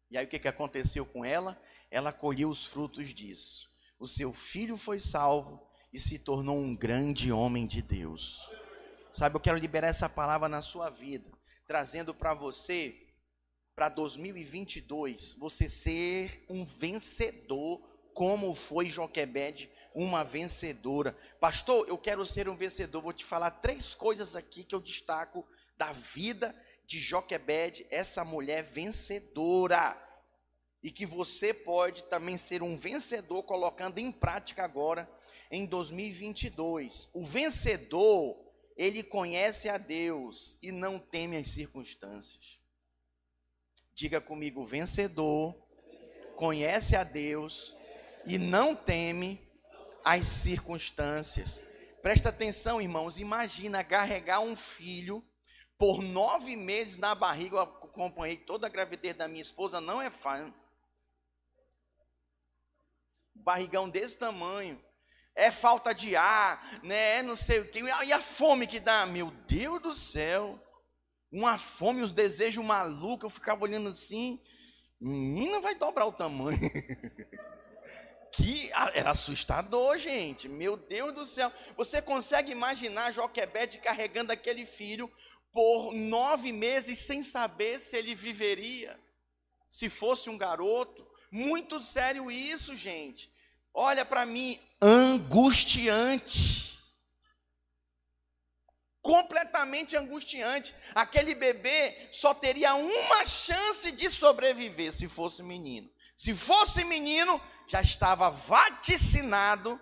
E aí o que, que aconteceu com ela? Ela colheu os frutos disso. O seu filho foi salvo e se tornou um grande homem de Deus. Sabe, eu quero liberar essa palavra na sua vida, trazendo para você para 2022 você ser um vencedor, como foi Joquebede, uma vencedora. Pastor, eu quero ser um vencedor. Vou te falar três coisas aqui que eu destaco da vida de Joquebede, essa mulher vencedora. E que você pode também ser um vencedor colocando em prática agora em 2022. O vencedor, ele conhece a Deus e não teme as circunstâncias. Diga comigo, vencedor, conhece a Deus e não teme as circunstâncias. Presta atenção, irmãos. Imagina carregar um filho por nove meses na barriga. Eu acompanhei toda a gravidez da minha esposa, não é fácil. Barrigão desse tamanho. É falta de ar, né? É não sei o que. E a fome que dá? Meu Deus do céu uma fome, os desejos malucos, eu ficava olhando assim, menina vai dobrar o tamanho. *laughs* que era assustador, gente. Meu Deus do céu. Você consegue imaginar Joquebede carregando aquele filho por nove meses sem saber se ele viveria? Se fosse um garoto? Muito sério isso, gente. Olha para mim, angustiante completamente angustiante. Aquele bebê só teria uma chance de sobreviver se fosse menino. Se fosse menino, já estava vaticinado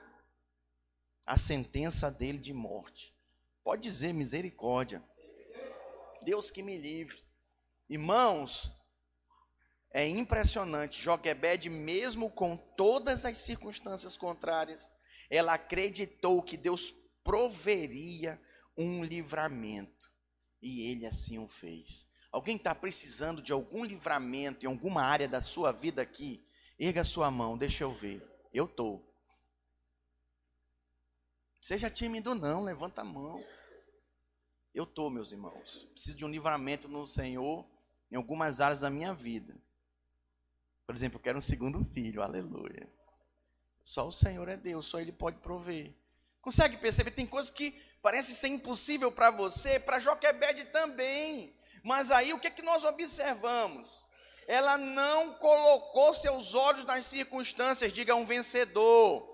a sentença dele de morte. Pode dizer misericórdia. Deus que me livre. Irmãos, é impressionante. Joquebede, mesmo com todas as circunstâncias contrárias, ela acreditou que Deus proveria um livramento. E ele assim o fez. Alguém está precisando de algum livramento em alguma área da sua vida aqui? Erga sua mão, deixa eu ver. Eu estou. Seja tímido, não, levanta a mão. Eu estou, meus irmãos. Preciso de um livramento no Senhor em algumas áreas da minha vida. Por exemplo, eu quero um segundo filho, aleluia. Só o Senhor é Deus, só Ele pode prover. Consegue perceber? Tem coisas que parece ser impossível para você, para Joquebede também. Mas aí o que, é que nós observamos? Ela não colocou seus olhos nas circunstâncias, diga um vencedor.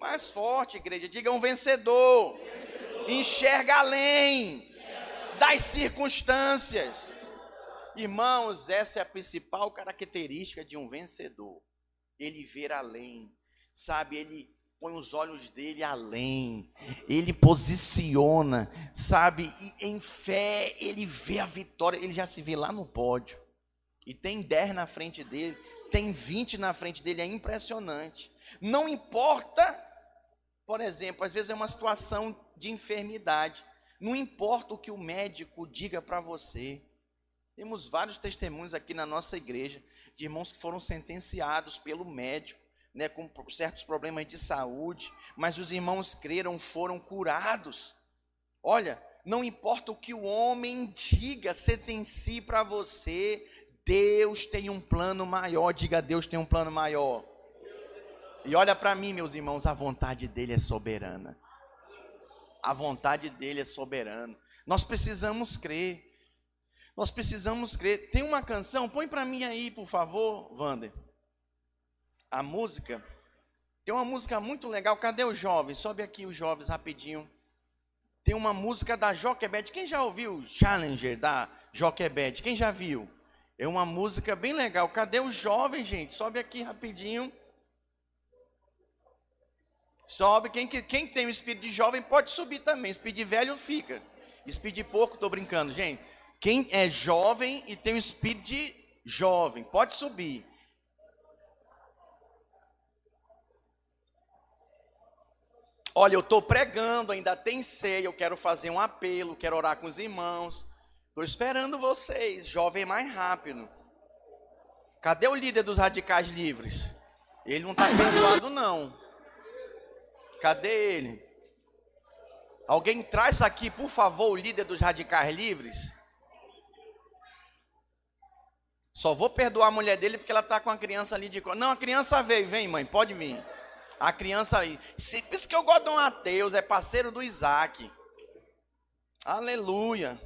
Mais forte, igreja, diga um vencedor. vencedor. Enxerga além das circunstâncias. Irmãos, essa é a principal característica de um vencedor. Ele ver além, sabe? Ele põe os olhos dele além, ele posiciona, sabe? E em fé ele vê a vitória, ele já se vê lá no pódio. e tem 10 na frente dele, tem 20 na frente dele, é impressionante. Não importa, por exemplo, às vezes é uma situação de enfermidade, não importa o que o médico diga para você. Temos vários testemunhos aqui na nossa igreja de irmãos que foram sentenciados pelo médico, né, com certos problemas de saúde, mas os irmãos creram, foram curados. Olha, não importa o que o homem diga, sentencie para você, Deus tem um plano maior. Diga, Deus tem um plano maior. E olha para mim, meus irmãos, a vontade dele é soberana. A vontade dele é soberana. Nós precisamos crer. Nós precisamos crer. Tem uma canção, põe para mim aí, por favor, Wander. A música. Tem uma música muito legal. Cadê os jovens? Sobe aqui os jovens rapidinho. Tem uma música da Joquebed. Quem já ouviu Challenger da Joquebed? Quem já viu? É uma música bem legal. Cadê o jovem, gente? Sobe aqui rapidinho. Sobe. Quem, quem tem o espírito de jovem pode subir também. Espírito de velho fica. Espírito de pouco, estou brincando, gente. Quem é jovem e tem o espírito de jovem, pode subir. Olha, eu estou pregando, ainda tem ceia, eu quero fazer um apelo, quero orar com os irmãos. Estou esperando vocês, jovem mais rápido. Cadê o líder dos radicais livres? Ele não está perdoado, não. Cadê ele? Alguém traz aqui, por favor, o líder dos radicais livres. Só vou perdoar a mulher dele porque ela está com a criança ali de. Não, a criança veio, vem, mãe, pode vir. A criança aí. Por isso que eu gosto de um ateu, é parceiro do Isaac. Aleluia.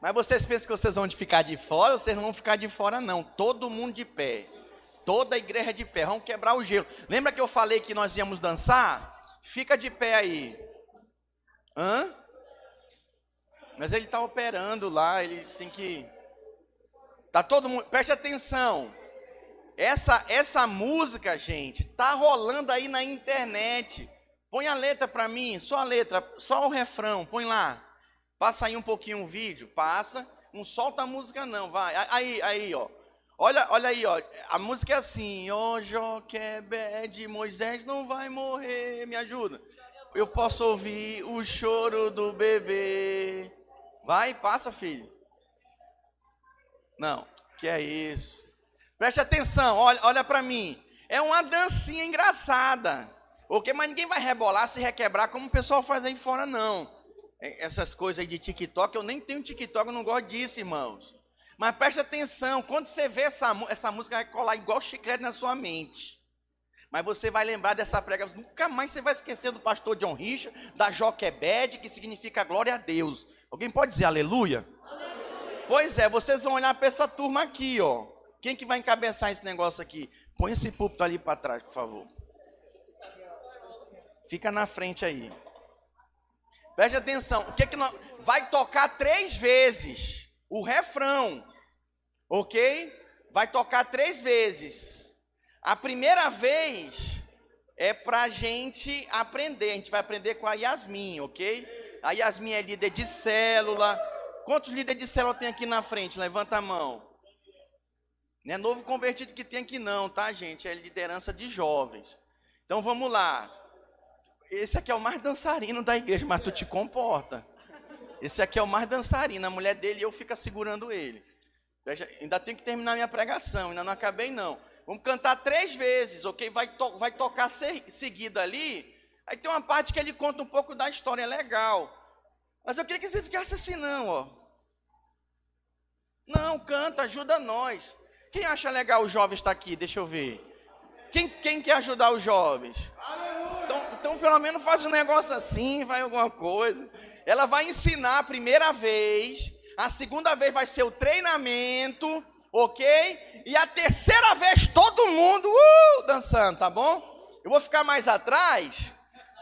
Mas vocês pensam que vocês vão ficar de fora? Vocês não vão ficar de fora, não. Todo mundo de pé. Toda a igreja de pé. Vamos quebrar o gelo. Lembra que eu falei que nós íamos dançar? Fica de pé aí. Hã? Mas ele está operando lá, ele tem que. Tá todo mundo. Preste atenção. Essa, essa música, gente, tá rolando aí na internet. Põe a letra para mim, só a letra, só o refrão, põe lá. Passa aí um pouquinho o vídeo, passa. Não solta a música não, vai. Aí, aí, ó. Olha, olha aí, ó. A música é assim, ó, Joquebed, Moisés não vai morrer, me ajuda. Eu posso ouvir o choro do bebê. Vai, passa, filho. Não, que é isso. Preste atenção, olha, olha para mim. É uma dancinha engraçada. Ok? Mas ninguém vai rebolar, se requebrar como o pessoal faz aí fora, não. É, essas coisas aí de TikTok, eu nem tenho TikTok, eu não gosto disso, irmãos. Mas preste atenção, quando você vê essa, essa música, vai colar igual chiclete na sua mente. Mas você vai lembrar dessa prega, nunca mais você vai esquecer do pastor John Richard, da Joquebed, que significa glória a Deus. Alguém pode dizer aleluia? aleluia? Pois é, vocês vão olhar para essa turma aqui, ó. Quem que vai encabeçar esse negócio aqui? Põe esse púlpito ali para trás, por favor. Fica na frente aí. Preste atenção. O que é que nós... vai tocar três vezes o refrão, ok? Vai tocar três vezes. A primeira vez é para gente aprender. A gente vai aprender com a Yasmin, ok? A Yasmin é líder de célula. Quantos líderes de célula tem aqui na frente? Levanta a mão. Não é novo convertido que tem aqui não, tá, gente? É liderança de jovens. Então vamos lá. Esse aqui é o mais dançarino da igreja, mas tu te comporta. Esse aqui é o mais dançarino, a mulher dele e eu fica segurando ele. Ainda tenho que terminar minha pregação, ainda não acabei não. Vamos cantar três vezes, ok? Vai, to vai tocar seguida ali. Aí tem uma parte que ele conta um pouco da história, é legal. Mas eu queria que você ficasse assim, não, ó. Não, canta, ajuda nós. Quem acha legal o jovem estar aqui? Deixa eu ver. Quem, quem quer ajudar os jovens? Então, então, pelo menos faz um negócio assim, vai alguma coisa. Ela vai ensinar a primeira vez, a segunda vez vai ser o treinamento, ok? E a terceira vez todo mundo uh, dançando, tá bom? Eu vou ficar mais atrás,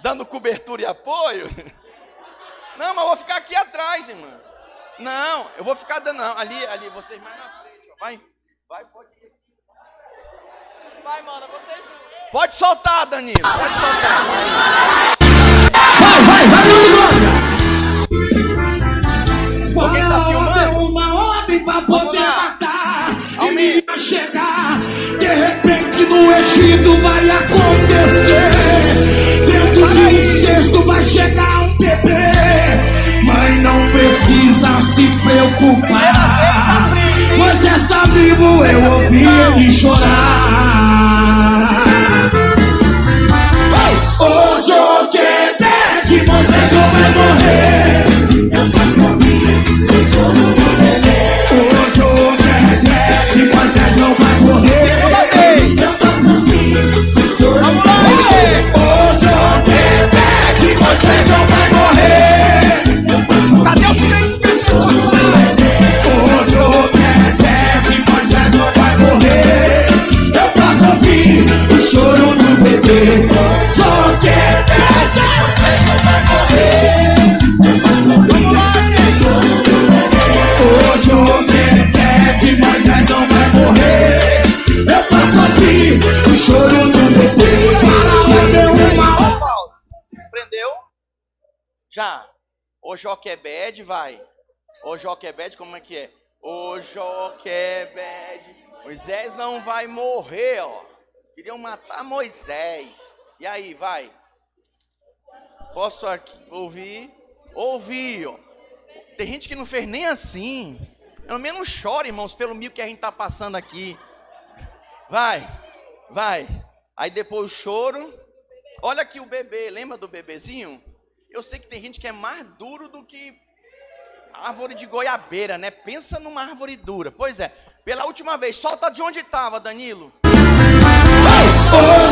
dando cobertura e apoio. *laughs* Não, mas eu vou ficar aqui atrás, irmão. Não, eu vou ficar dando. Ali, ali, vocês mais na frente, ó. vai. Vai, pode ir. Vai, mano, vocês dois. Pode soltar, Danilo. Pode soltar. Vai, vai, vai, Glória! Alguém tá filmando? uma ordem pra poder matar. E me vai chegar. De repente no Egito vai acontecer. Dentro de um cesto vai chegar um bebê. Mãe não precisa se preocupar. Vivo, eu ouvi ele chorar. Joquebed vai. O Joquebed, como é que é? O Joquebed. Moisés não vai morrer, ó. Queriam matar Moisés. E aí, vai. Posso aqui ouvir? Ouvir, ó. Tem gente que não fez nem assim. Pelo menos chora, irmãos, pelo mil que a gente tá passando aqui. Vai, vai. Aí depois o choro. Olha aqui o bebê, lembra do bebezinho? Eu sei que tem gente que é mais duro do que árvore de goiabeira, né? Pensa numa árvore dura. Pois é, pela última vez, solta de onde estava, Danilo. O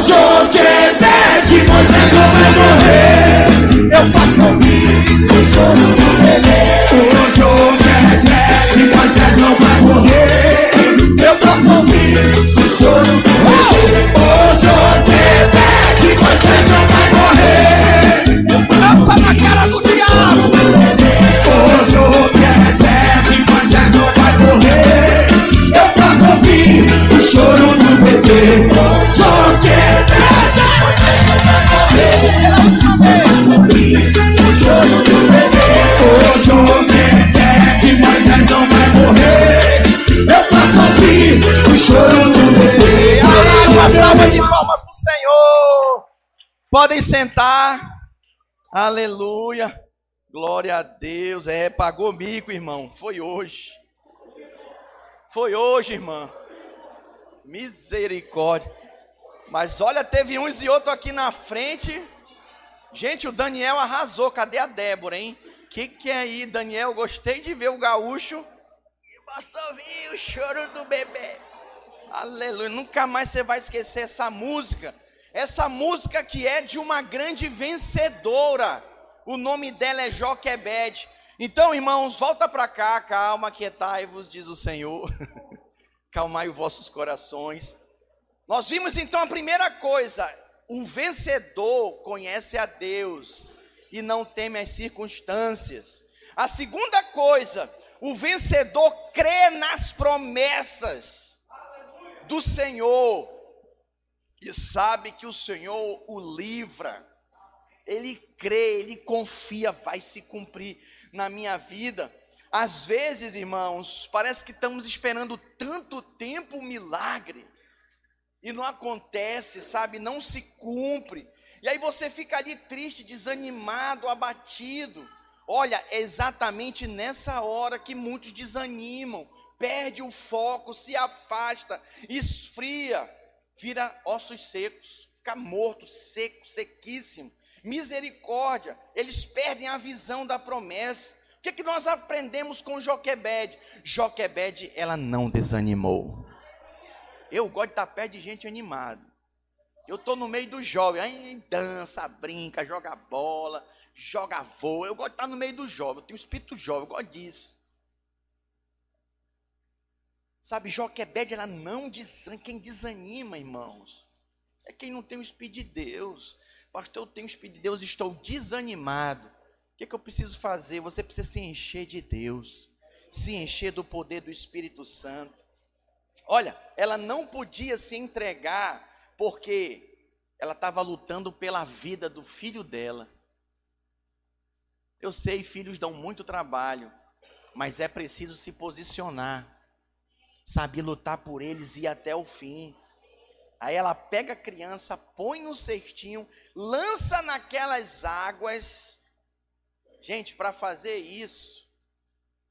Joquebede, Moisés não vai morrer. Eu posso ouvir o choro do bebê. O Joquebede, Moisés não vai morrer. Podem sentar. Aleluia. Glória a Deus. É, pagou mico, irmão. Foi hoje. Foi hoje, irmã. Misericórdia. Mas olha, teve uns e outros aqui na frente. Gente, o Daniel arrasou. Cadê a Débora, hein? Que que é aí, Daniel? Gostei de ver o gaúcho. Eu posso o choro do bebê. Aleluia. Nunca mais você vai esquecer essa música. Essa música que é de uma grande vencedora. O nome dela é Joquebed. Então, irmãos, volta para cá, calma, quietai-vos, diz o Senhor. *laughs* Calmai os vossos corações. Nós vimos então a primeira coisa: o vencedor conhece a Deus e não teme as circunstâncias. A segunda coisa, o vencedor crê nas promessas do Senhor e sabe que o Senhor o livra. Ele crê, ele confia, vai se cumprir na minha vida. Às vezes, irmãos, parece que estamos esperando tanto tempo o milagre e não acontece, sabe? Não se cumpre. E aí você fica ali triste, desanimado, abatido. Olha, é exatamente nessa hora que muitos desanimam, perde o foco, se afasta, esfria, vira ossos secos, fica morto, seco, sequíssimo. Misericórdia, eles perdem a visão da promessa. O que, que nós aprendemos com Joquebed? Joquebed, ela não desanimou. Eu gosto de estar perto de gente animada. Eu estou no meio dos jovens, aí dança, brinca, joga bola, joga voo. Eu gosto de estar no meio dos jovens, eu tenho espírito jovem, eu gosto disso. Sabe, Joquebed, ela não desanima. Quem desanima, irmãos, é quem não tem o Espírito de Deus. Pastor, eu tenho o Espírito de Deus, estou desanimado. O que, que eu preciso fazer? Você precisa se encher de Deus, se encher do poder do Espírito Santo. Olha, ela não podia se entregar porque ela estava lutando pela vida do filho dela. Eu sei, filhos dão muito trabalho, mas é preciso se posicionar. Sabia lutar por eles e até o fim. Aí ela pega a criança, põe no cestinho, lança naquelas águas. Gente, para fazer isso,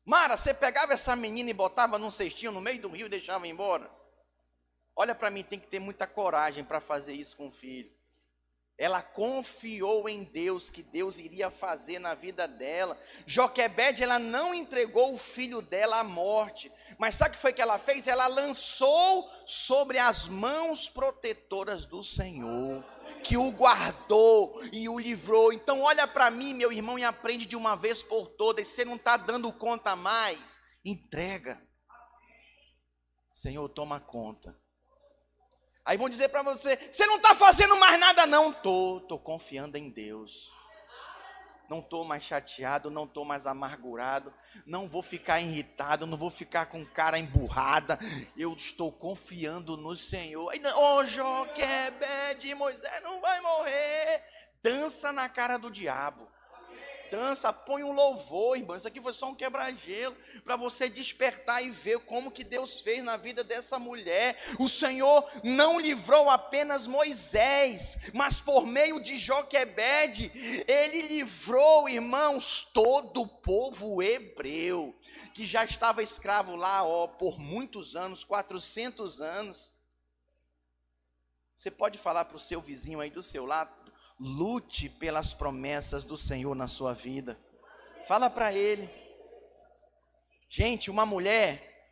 Mara, você pegava essa menina e botava num cestinho no meio do rio e deixava embora? Olha para mim, tem que ter muita coragem para fazer isso com o filho. Ela confiou em Deus que Deus iria fazer na vida dela. Joquebede, ela não entregou o filho dela à morte. Mas sabe o que foi que ela fez? Ela lançou sobre as mãos protetoras do Senhor, que o guardou e o livrou. Então olha para mim, meu irmão, e aprende de uma vez por todas. Se você não está dando conta mais, entrega. Senhor, toma conta. Aí vão dizer para você: você não está fazendo mais nada, não. Tô, tô confiando em Deus. Não estou mais chateado, não estou mais amargurado, não vou ficar irritado, não vou ficar com cara emburrada. Eu estou confiando no Senhor. Oh, Joquebede, Moisés não vai morrer. Dança na cara do diabo dança, põe um louvor, irmão. Isso aqui foi só um quebra-gelo para você despertar e ver como que Deus fez na vida dessa mulher. O Senhor não livrou apenas Moisés, mas por meio de Joquebede, ele livrou, irmãos, todo o povo hebreu, que já estava escravo lá, ó, por muitos anos, 400 anos. Você pode falar para o seu vizinho aí do seu lado, Lute pelas promessas do Senhor na sua vida. Fala para ele. Gente, uma mulher,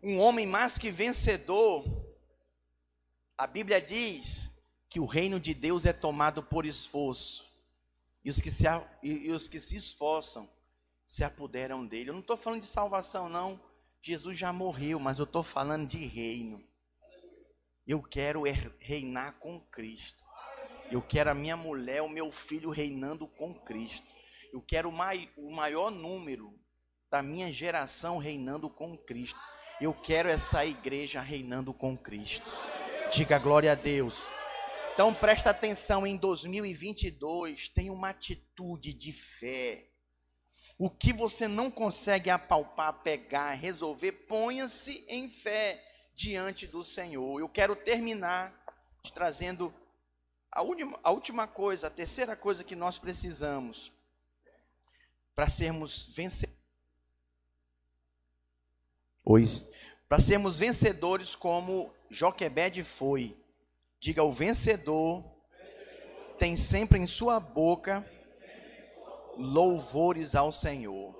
um homem mais que vencedor. A Bíblia diz que o reino de Deus é tomado por esforço. E os que se, e os que se esforçam se apoderam dele. Eu não estou falando de salvação, não. Jesus já morreu, mas eu estou falando de reino. Eu quero er, reinar com Cristo. Eu quero a minha mulher, o meu filho reinando com Cristo. Eu quero o, mai, o maior número da minha geração reinando com Cristo. Eu quero essa igreja reinando com Cristo. Diga glória a Deus. Então presta atenção em 2022, tem uma atitude de fé. O que você não consegue apalpar, pegar, resolver, ponha-se em fé diante do Senhor. Eu quero terminar te trazendo a última, a última coisa, a terceira coisa que nós precisamos para sermos vencedores. Para sermos vencedores como Joquebed foi. Diga, o vencedor tem sempre em sua boca louvores ao Senhor.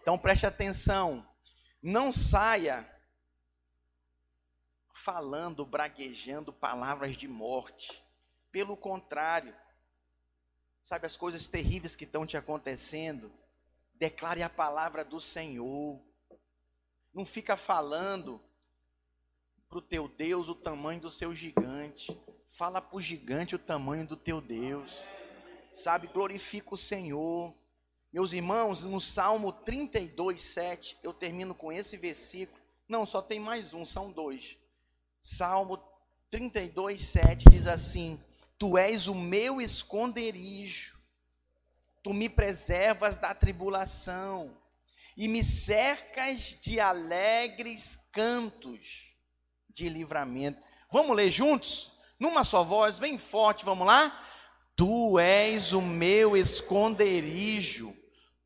Então preste atenção. Não saia falando, braguejando palavras de morte. Pelo contrário, sabe as coisas terríveis que estão te acontecendo? Declare a palavra do Senhor. Não fica falando para o teu Deus o tamanho do seu gigante. Fala para o gigante o tamanho do teu Deus. Sabe, glorifica o Senhor. Meus irmãos, no Salmo 32, 7, eu termino com esse versículo. Não, só tem mais um, são dois. Salmo 32, 7 diz assim: Tu és o meu esconderijo, tu me preservas da tribulação e me cercas de alegres cantos de livramento. Vamos ler juntos? Numa só voz, bem forte, vamos lá? Tu és o meu esconderijo,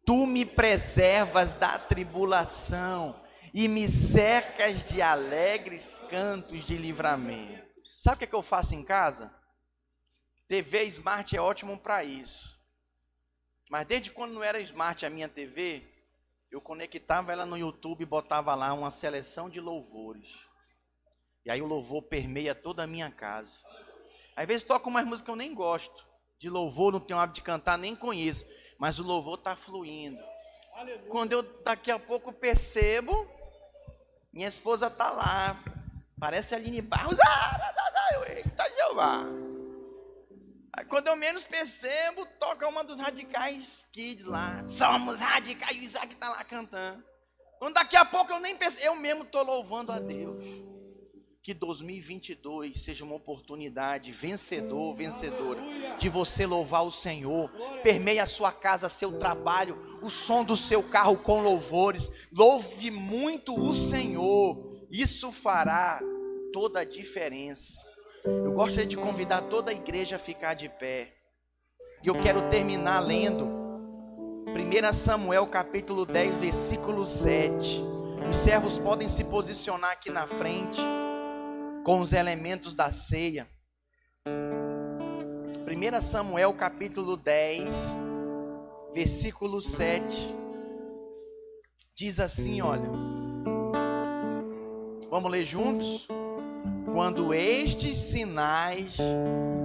tu me preservas da tribulação e me cercas de alegres cantos de livramento. Sabe o que, é que eu faço em casa? TV Smart é ótimo para isso. Mas desde quando não era Smart a minha TV, eu conectava ela no YouTube e botava lá uma seleção de louvores. E aí o louvor permeia toda a minha casa. Às vezes toca umas músicas que eu nem gosto. De louvor, não tenho hábito de cantar, nem conheço. Mas o louvor está fluindo. Aleluia. Quando eu daqui a pouco percebo, minha esposa tá lá. Parece a Aline Barros. Ah, eita, Jeová. Aí quando eu menos percebo, toca uma dos radicais kids lá. Somos radicais. E o Isaac tá lá cantando. Quando daqui a pouco eu nem percebo, eu mesmo tô louvando a Deus. Que 2022 seja uma oportunidade vencedor, vencedora, de você louvar o Senhor. Permeie a sua casa, seu trabalho, o som do seu carro com louvores. Louve muito o Senhor. Isso fará toda a diferença. Eu gostaria de convidar toda a igreja a ficar de pé. E eu quero terminar lendo 1 Samuel capítulo 10, versículo 7. Os servos podem se posicionar aqui na frente com os elementos da ceia. 1 Samuel capítulo 10, versículo 7. Diz assim, olha. Vamos ler juntos? Quando estes sinais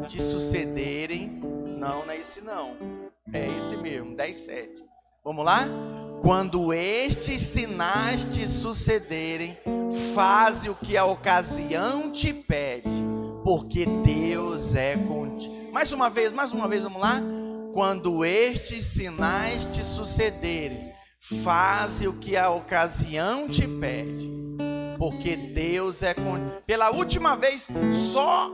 te sucederem, não, não é esse não. É esse mesmo, 10, 7. Vamos lá? Quando estes sinais te sucederem, faze o que a ocasião te pede, porque Deus é contigo. Mais uma vez, mais uma vez, vamos lá? Quando estes sinais te sucederem, faze o que a ocasião te pede, porque Deus é contigo. Pela última vez, só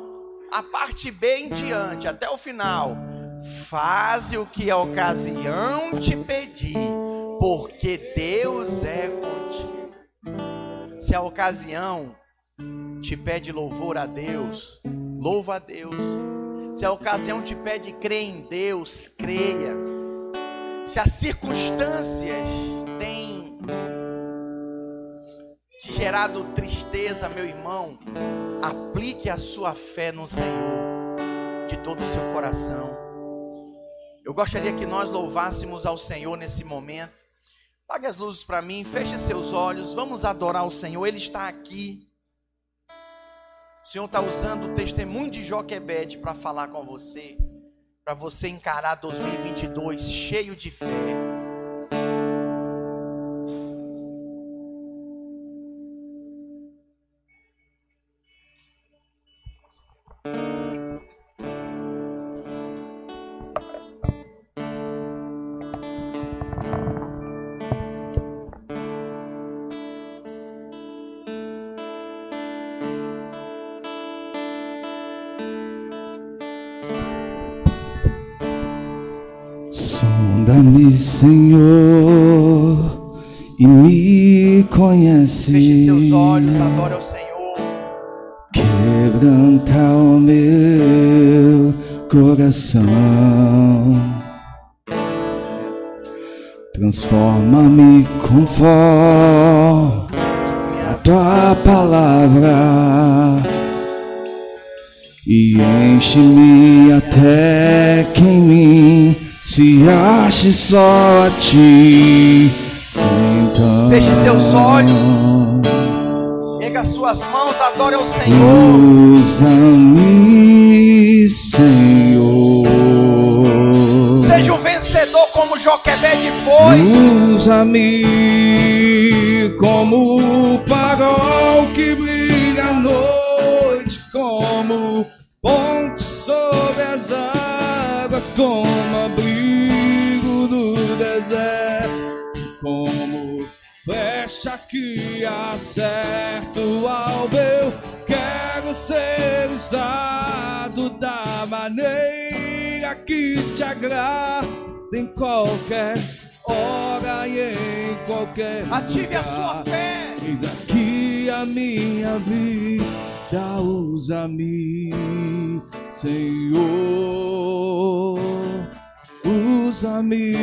a parte B em diante, até o final. Faze o que a ocasião te pedir, porque Deus é contigo. Se a ocasião te pede louvor a Deus, louva a Deus. Se a ocasião te pede crer em Deus, creia. Se as circunstâncias têm te gerado tristeza, meu irmão, aplique a sua fé no Senhor de todo o seu coração. Eu gostaria que nós louvássemos ao Senhor nesse momento. Apague as luzes para mim, feche seus olhos, vamos adorar o Senhor, Ele está aqui. O Senhor está usando o testemunho de Joquebede para falar com você, para você encarar 2022 cheio de fé. Sonda-me, Senhor, e me conhece. Feche seus olhos, adore ao Senhor. Quebranta o meu coração. Transforma-me conforme a tua palavra e enche-me até que em mim se ache só a ti. Então, Feche seus olhos. Pega as suas mãos, adore ao Senhor. Usa-me, Senhor. Seja um vencedor como Joquebede foi. Usa-me como o farol que brilha à noite, como ponte sobre as águas, como no deserto, como flecha que acerta o alvo. Eu quero ser usado da maneira que te agrada em qualquer hora e em qualquer Ative a lugar. sua fé. Eis aqui a minha vida, usa-me, Senhor, usa-me,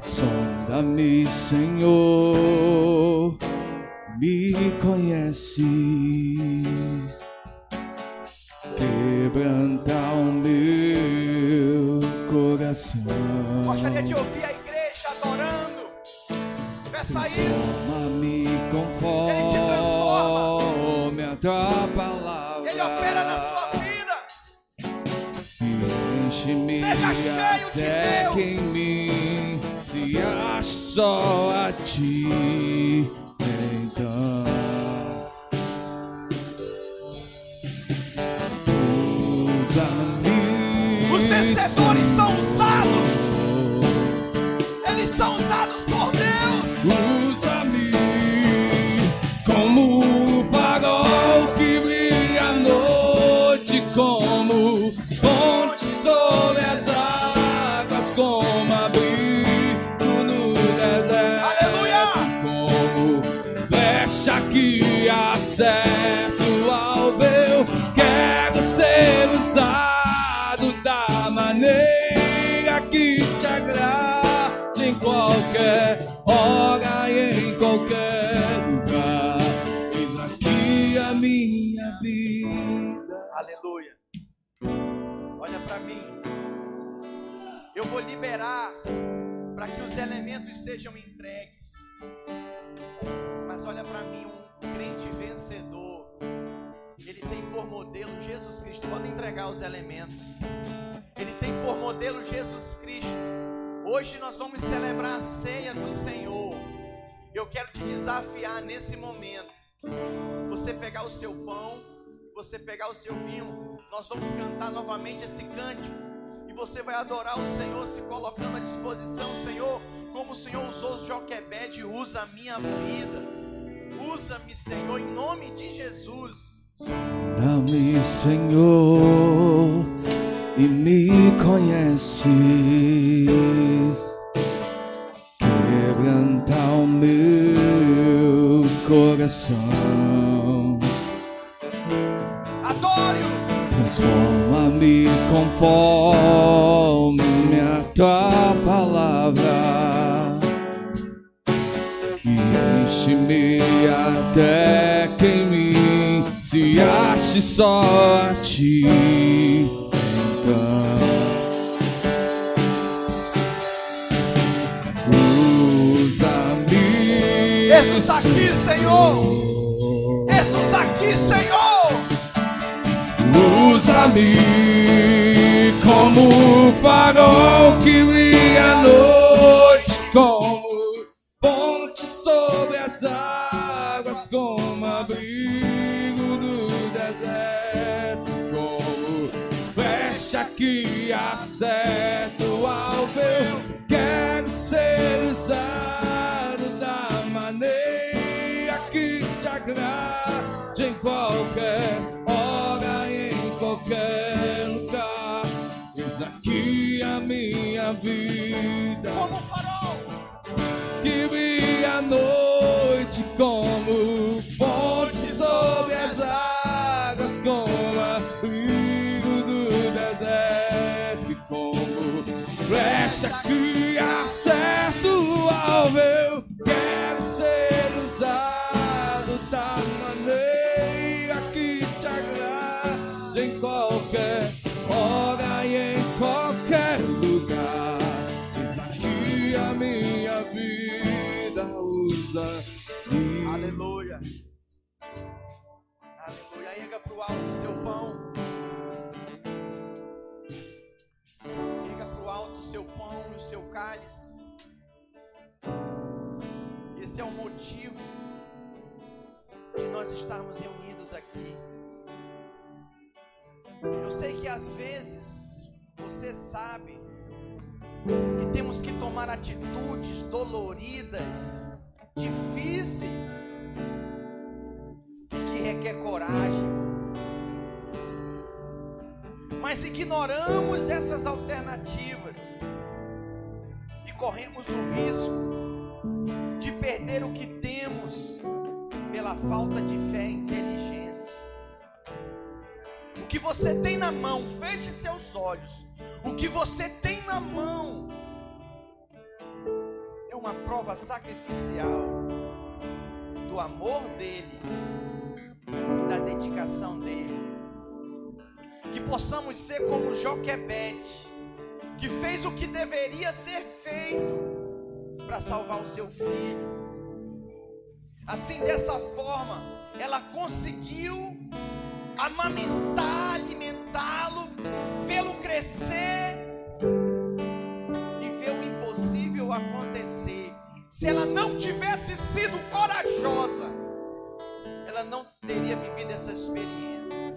sonda-me, Senhor, me conheces, quebranta o meu coração. Gostaria de ouvir a igreja adorando. Peça isso. Transforma-me Ele te conforme a tua palavra. Ele opera na sua Enche-me Seja cheio de até Deus. que em mim se ache só a ti. Então, usa-me. Os vencedores são usados. Aleluia. Olha para mim. Eu vou liberar para que os elementos sejam entregues. Mas olha para mim, um crente vencedor. Ele tem por modelo Jesus Cristo. Pode entregar os elementos. Ele tem por modelo Jesus Cristo. Hoje nós vamos celebrar a ceia do Senhor. Eu quero te desafiar nesse momento. Você pegar o seu pão, você pegar o seu vinho, nós vamos cantar novamente esse cântico e você vai adorar o Senhor se colocando à disposição, Senhor, como o Senhor usou Joquebede, usa a minha vida. Usa-me, Senhor, em nome de Jesus. Dá-me, Senhor, e me conheces. Quebranta o meu coração. Transforma-me conforme a tua palavra. Enche-me até que em mim se ache só a ti. Então, usa-me. Aqui, Senhor. Jesus aqui, Senhor. Usa-me como o farol que brilha à noite, como ponte sobre as águas, como abrigo no deserto, como flecha que acerta o alvo. Eu quero ser usado da maneira que te agrade em qualquer à noite como ponte sobre as águas, como abrigo do deserto, como flecha que às vezes você sabe que temos que tomar atitudes doloridas, difíceis e que requer coragem. Mas ignoramos essas alternativas e corremos o risco de perder o que temos pela falta de fé e inteligência. O que você tem na mão, feche seus olhos. O que você tem na mão é uma prova sacrificial do amor dele e da dedicação dele. Que possamos ser como Joquebede, que fez o que deveria ser feito para salvar o seu filho. Assim, dessa forma, ela conseguiu amamentar, alimentá-lo, vê-lo crescer e ver o impossível acontecer. Se ela não tivesse sido corajosa, ela não teria vivido essa experiência.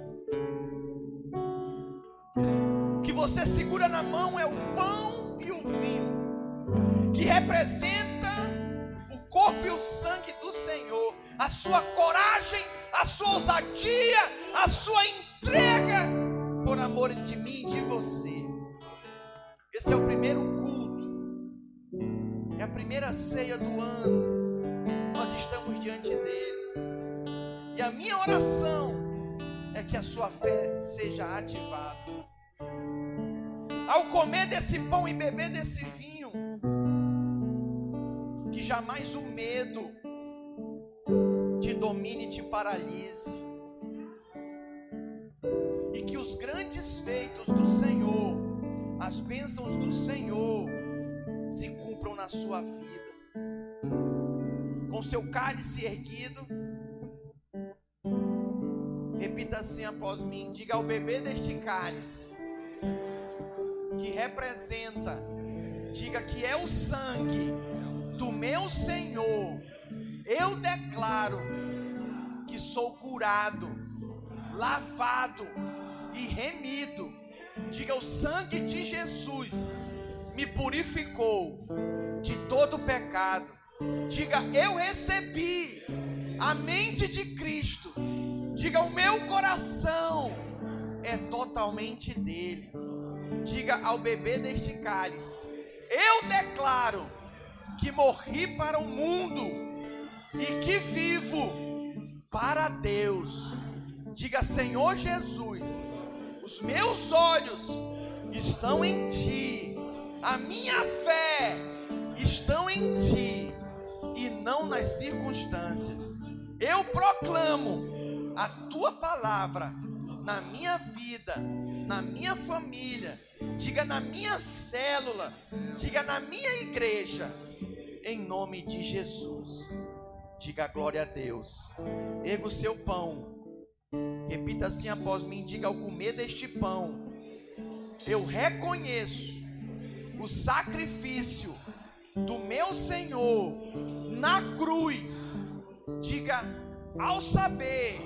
O que você segura na mão é o pão e o vinho, que representa o corpo e o sangue do Senhor. A sua coragem, a sua ousadia, a sua entrega por amor de mim e de você. Esse é o primeiro culto, é a primeira ceia do ano. Nós estamos diante dele, e a minha oração é que a sua fé seja ativada. Ao comer desse pão e beber desse vinho, que jamais o medo te domine e te paralise. E que os grandes feitos do Senhor, as bênçãos do Senhor, se cumpram na sua vida. Com seu cálice erguido, repita assim após mim: diga ao bebê deste cálice, que representa, diga que é o sangue do meu Senhor, eu declaro que sou curado, lavado e remido. Diga: o sangue de Jesus me purificou de todo pecado. Diga: eu recebi a mente de Cristo. Diga: o meu coração é totalmente dele. Diga ao bebê deste cálice: eu declaro que morri para o mundo e que vivo para Deus. Diga, Senhor Jesus, os meus olhos estão em Ti, a minha fé estão em Ti e não nas circunstâncias. Eu proclamo a Tua palavra na minha vida, na minha família, diga na minha célula, diga na minha igreja, em nome de Jesus. Diga glória a Deus. Erga o seu pão. Repita assim após mim: diga ao comer deste pão, eu reconheço o sacrifício do meu Senhor na cruz. Diga ao saber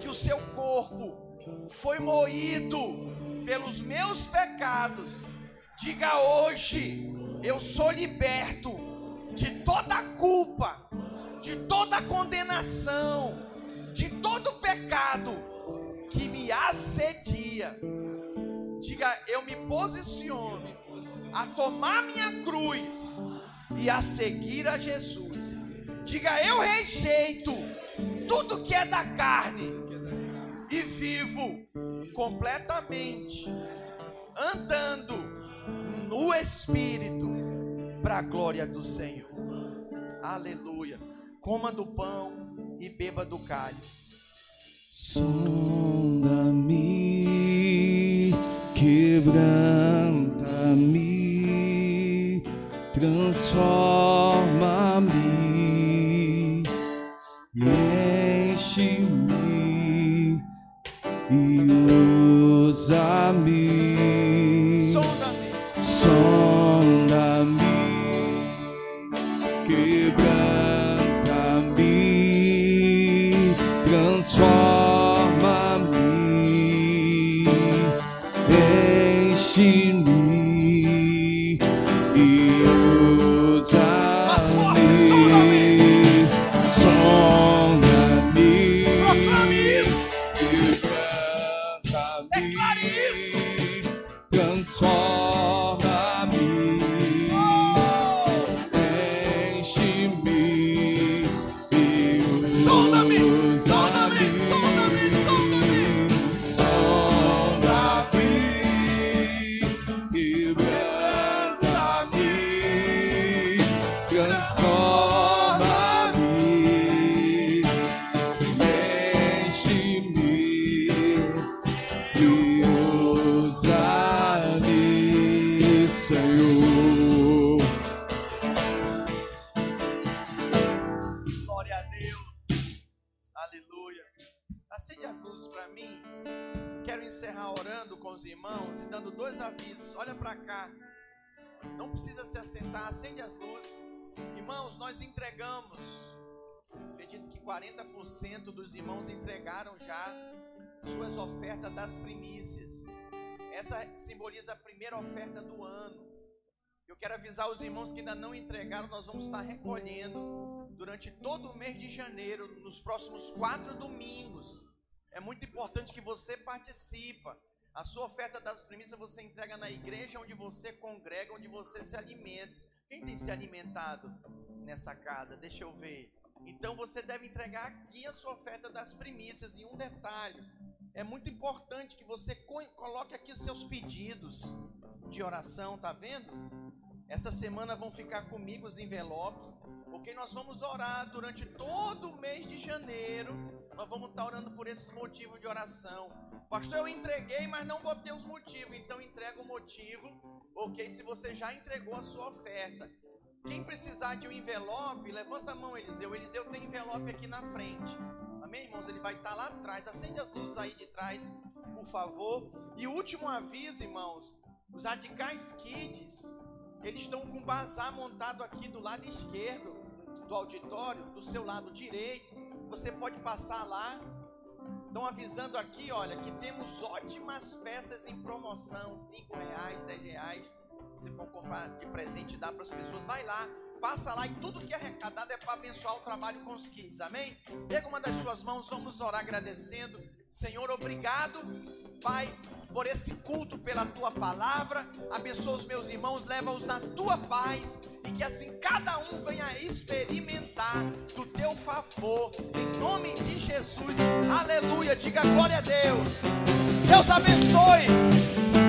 que o seu corpo foi moído pelos meus pecados. Diga hoje, eu sou liberto de toda culpa, de toda condenação, de todo pecado que me assedia. Diga, eu me posiciono a tomar minha cruz e a seguir a Jesus. Diga, eu rejeito tudo que é da carne e vivo completamente andando no Espírito para a glória do Senhor. Aleluia. Coma do pão e beba do cálice. Sonda-me, quebranta-me, transforma-me, enche-me e usa-me. Para mim. Quero encerrar orando com os irmãos e dando dois avisos. Olha para cá. Não precisa se assentar. Acende as luzes. Irmãos, nós entregamos. Acredito que 40% dos irmãos entregaram já suas ofertas das primícias. Essa simboliza a primeira oferta do ano. Eu quero avisar os irmãos que ainda não entregaram, nós vamos estar recolhendo durante todo o mês de janeiro, nos próximos quatro domingos. É muito importante que você participa. A sua oferta das primícias você entrega na igreja onde você congrega, onde você se alimenta. Quem tem se alimentado nessa casa? Deixa eu ver. Então você deve entregar aqui a sua oferta das primícias. E um detalhe: é muito importante que você coloque aqui seus pedidos de oração, tá vendo? Essa semana vão ficar comigo os envelopes, porque nós vamos orar durante todo o mês de janeiro. Nós vamos estar orando por esses motivos de oração. Pastor, eu entreguei, mas não botei os motivos. Então entrega o motivo, ok? Se você já entregou a sua oferta. Quem precisar de um envelope, levanta a mão, Eliseu. Eliseu tem envelope aqui na frente. Amém, irmãos? Ele vai estar lá atrás. Acende as luzes aí de trás, por favor. E último aviso, irmãos: os radicais kids eles estão com o bazar montado aqui do lado esquerdo do auditório, do seu lado direito. Você pode passar lá. Estão avisando aqui, olha, que temos ótimas peças em promoção, cinco reais, dez reais. Você pode comprar de presente e dar para as pessoas. Vai lá, passa lá e tudo que é arrecadado é para abençoar o trabalho com os kids, amém? Pega uma das suas mãos, vamos orar agradecendo. Senhor, obrigado, Pai, por esse culto, pela tua palavra. Abençoa os meus irmãos, leva-os na tua paz e que assim cada um venha experimentar do teu favor. Em nome de Jesus, aleluia. Diga glória a Deus. Deus abençoe.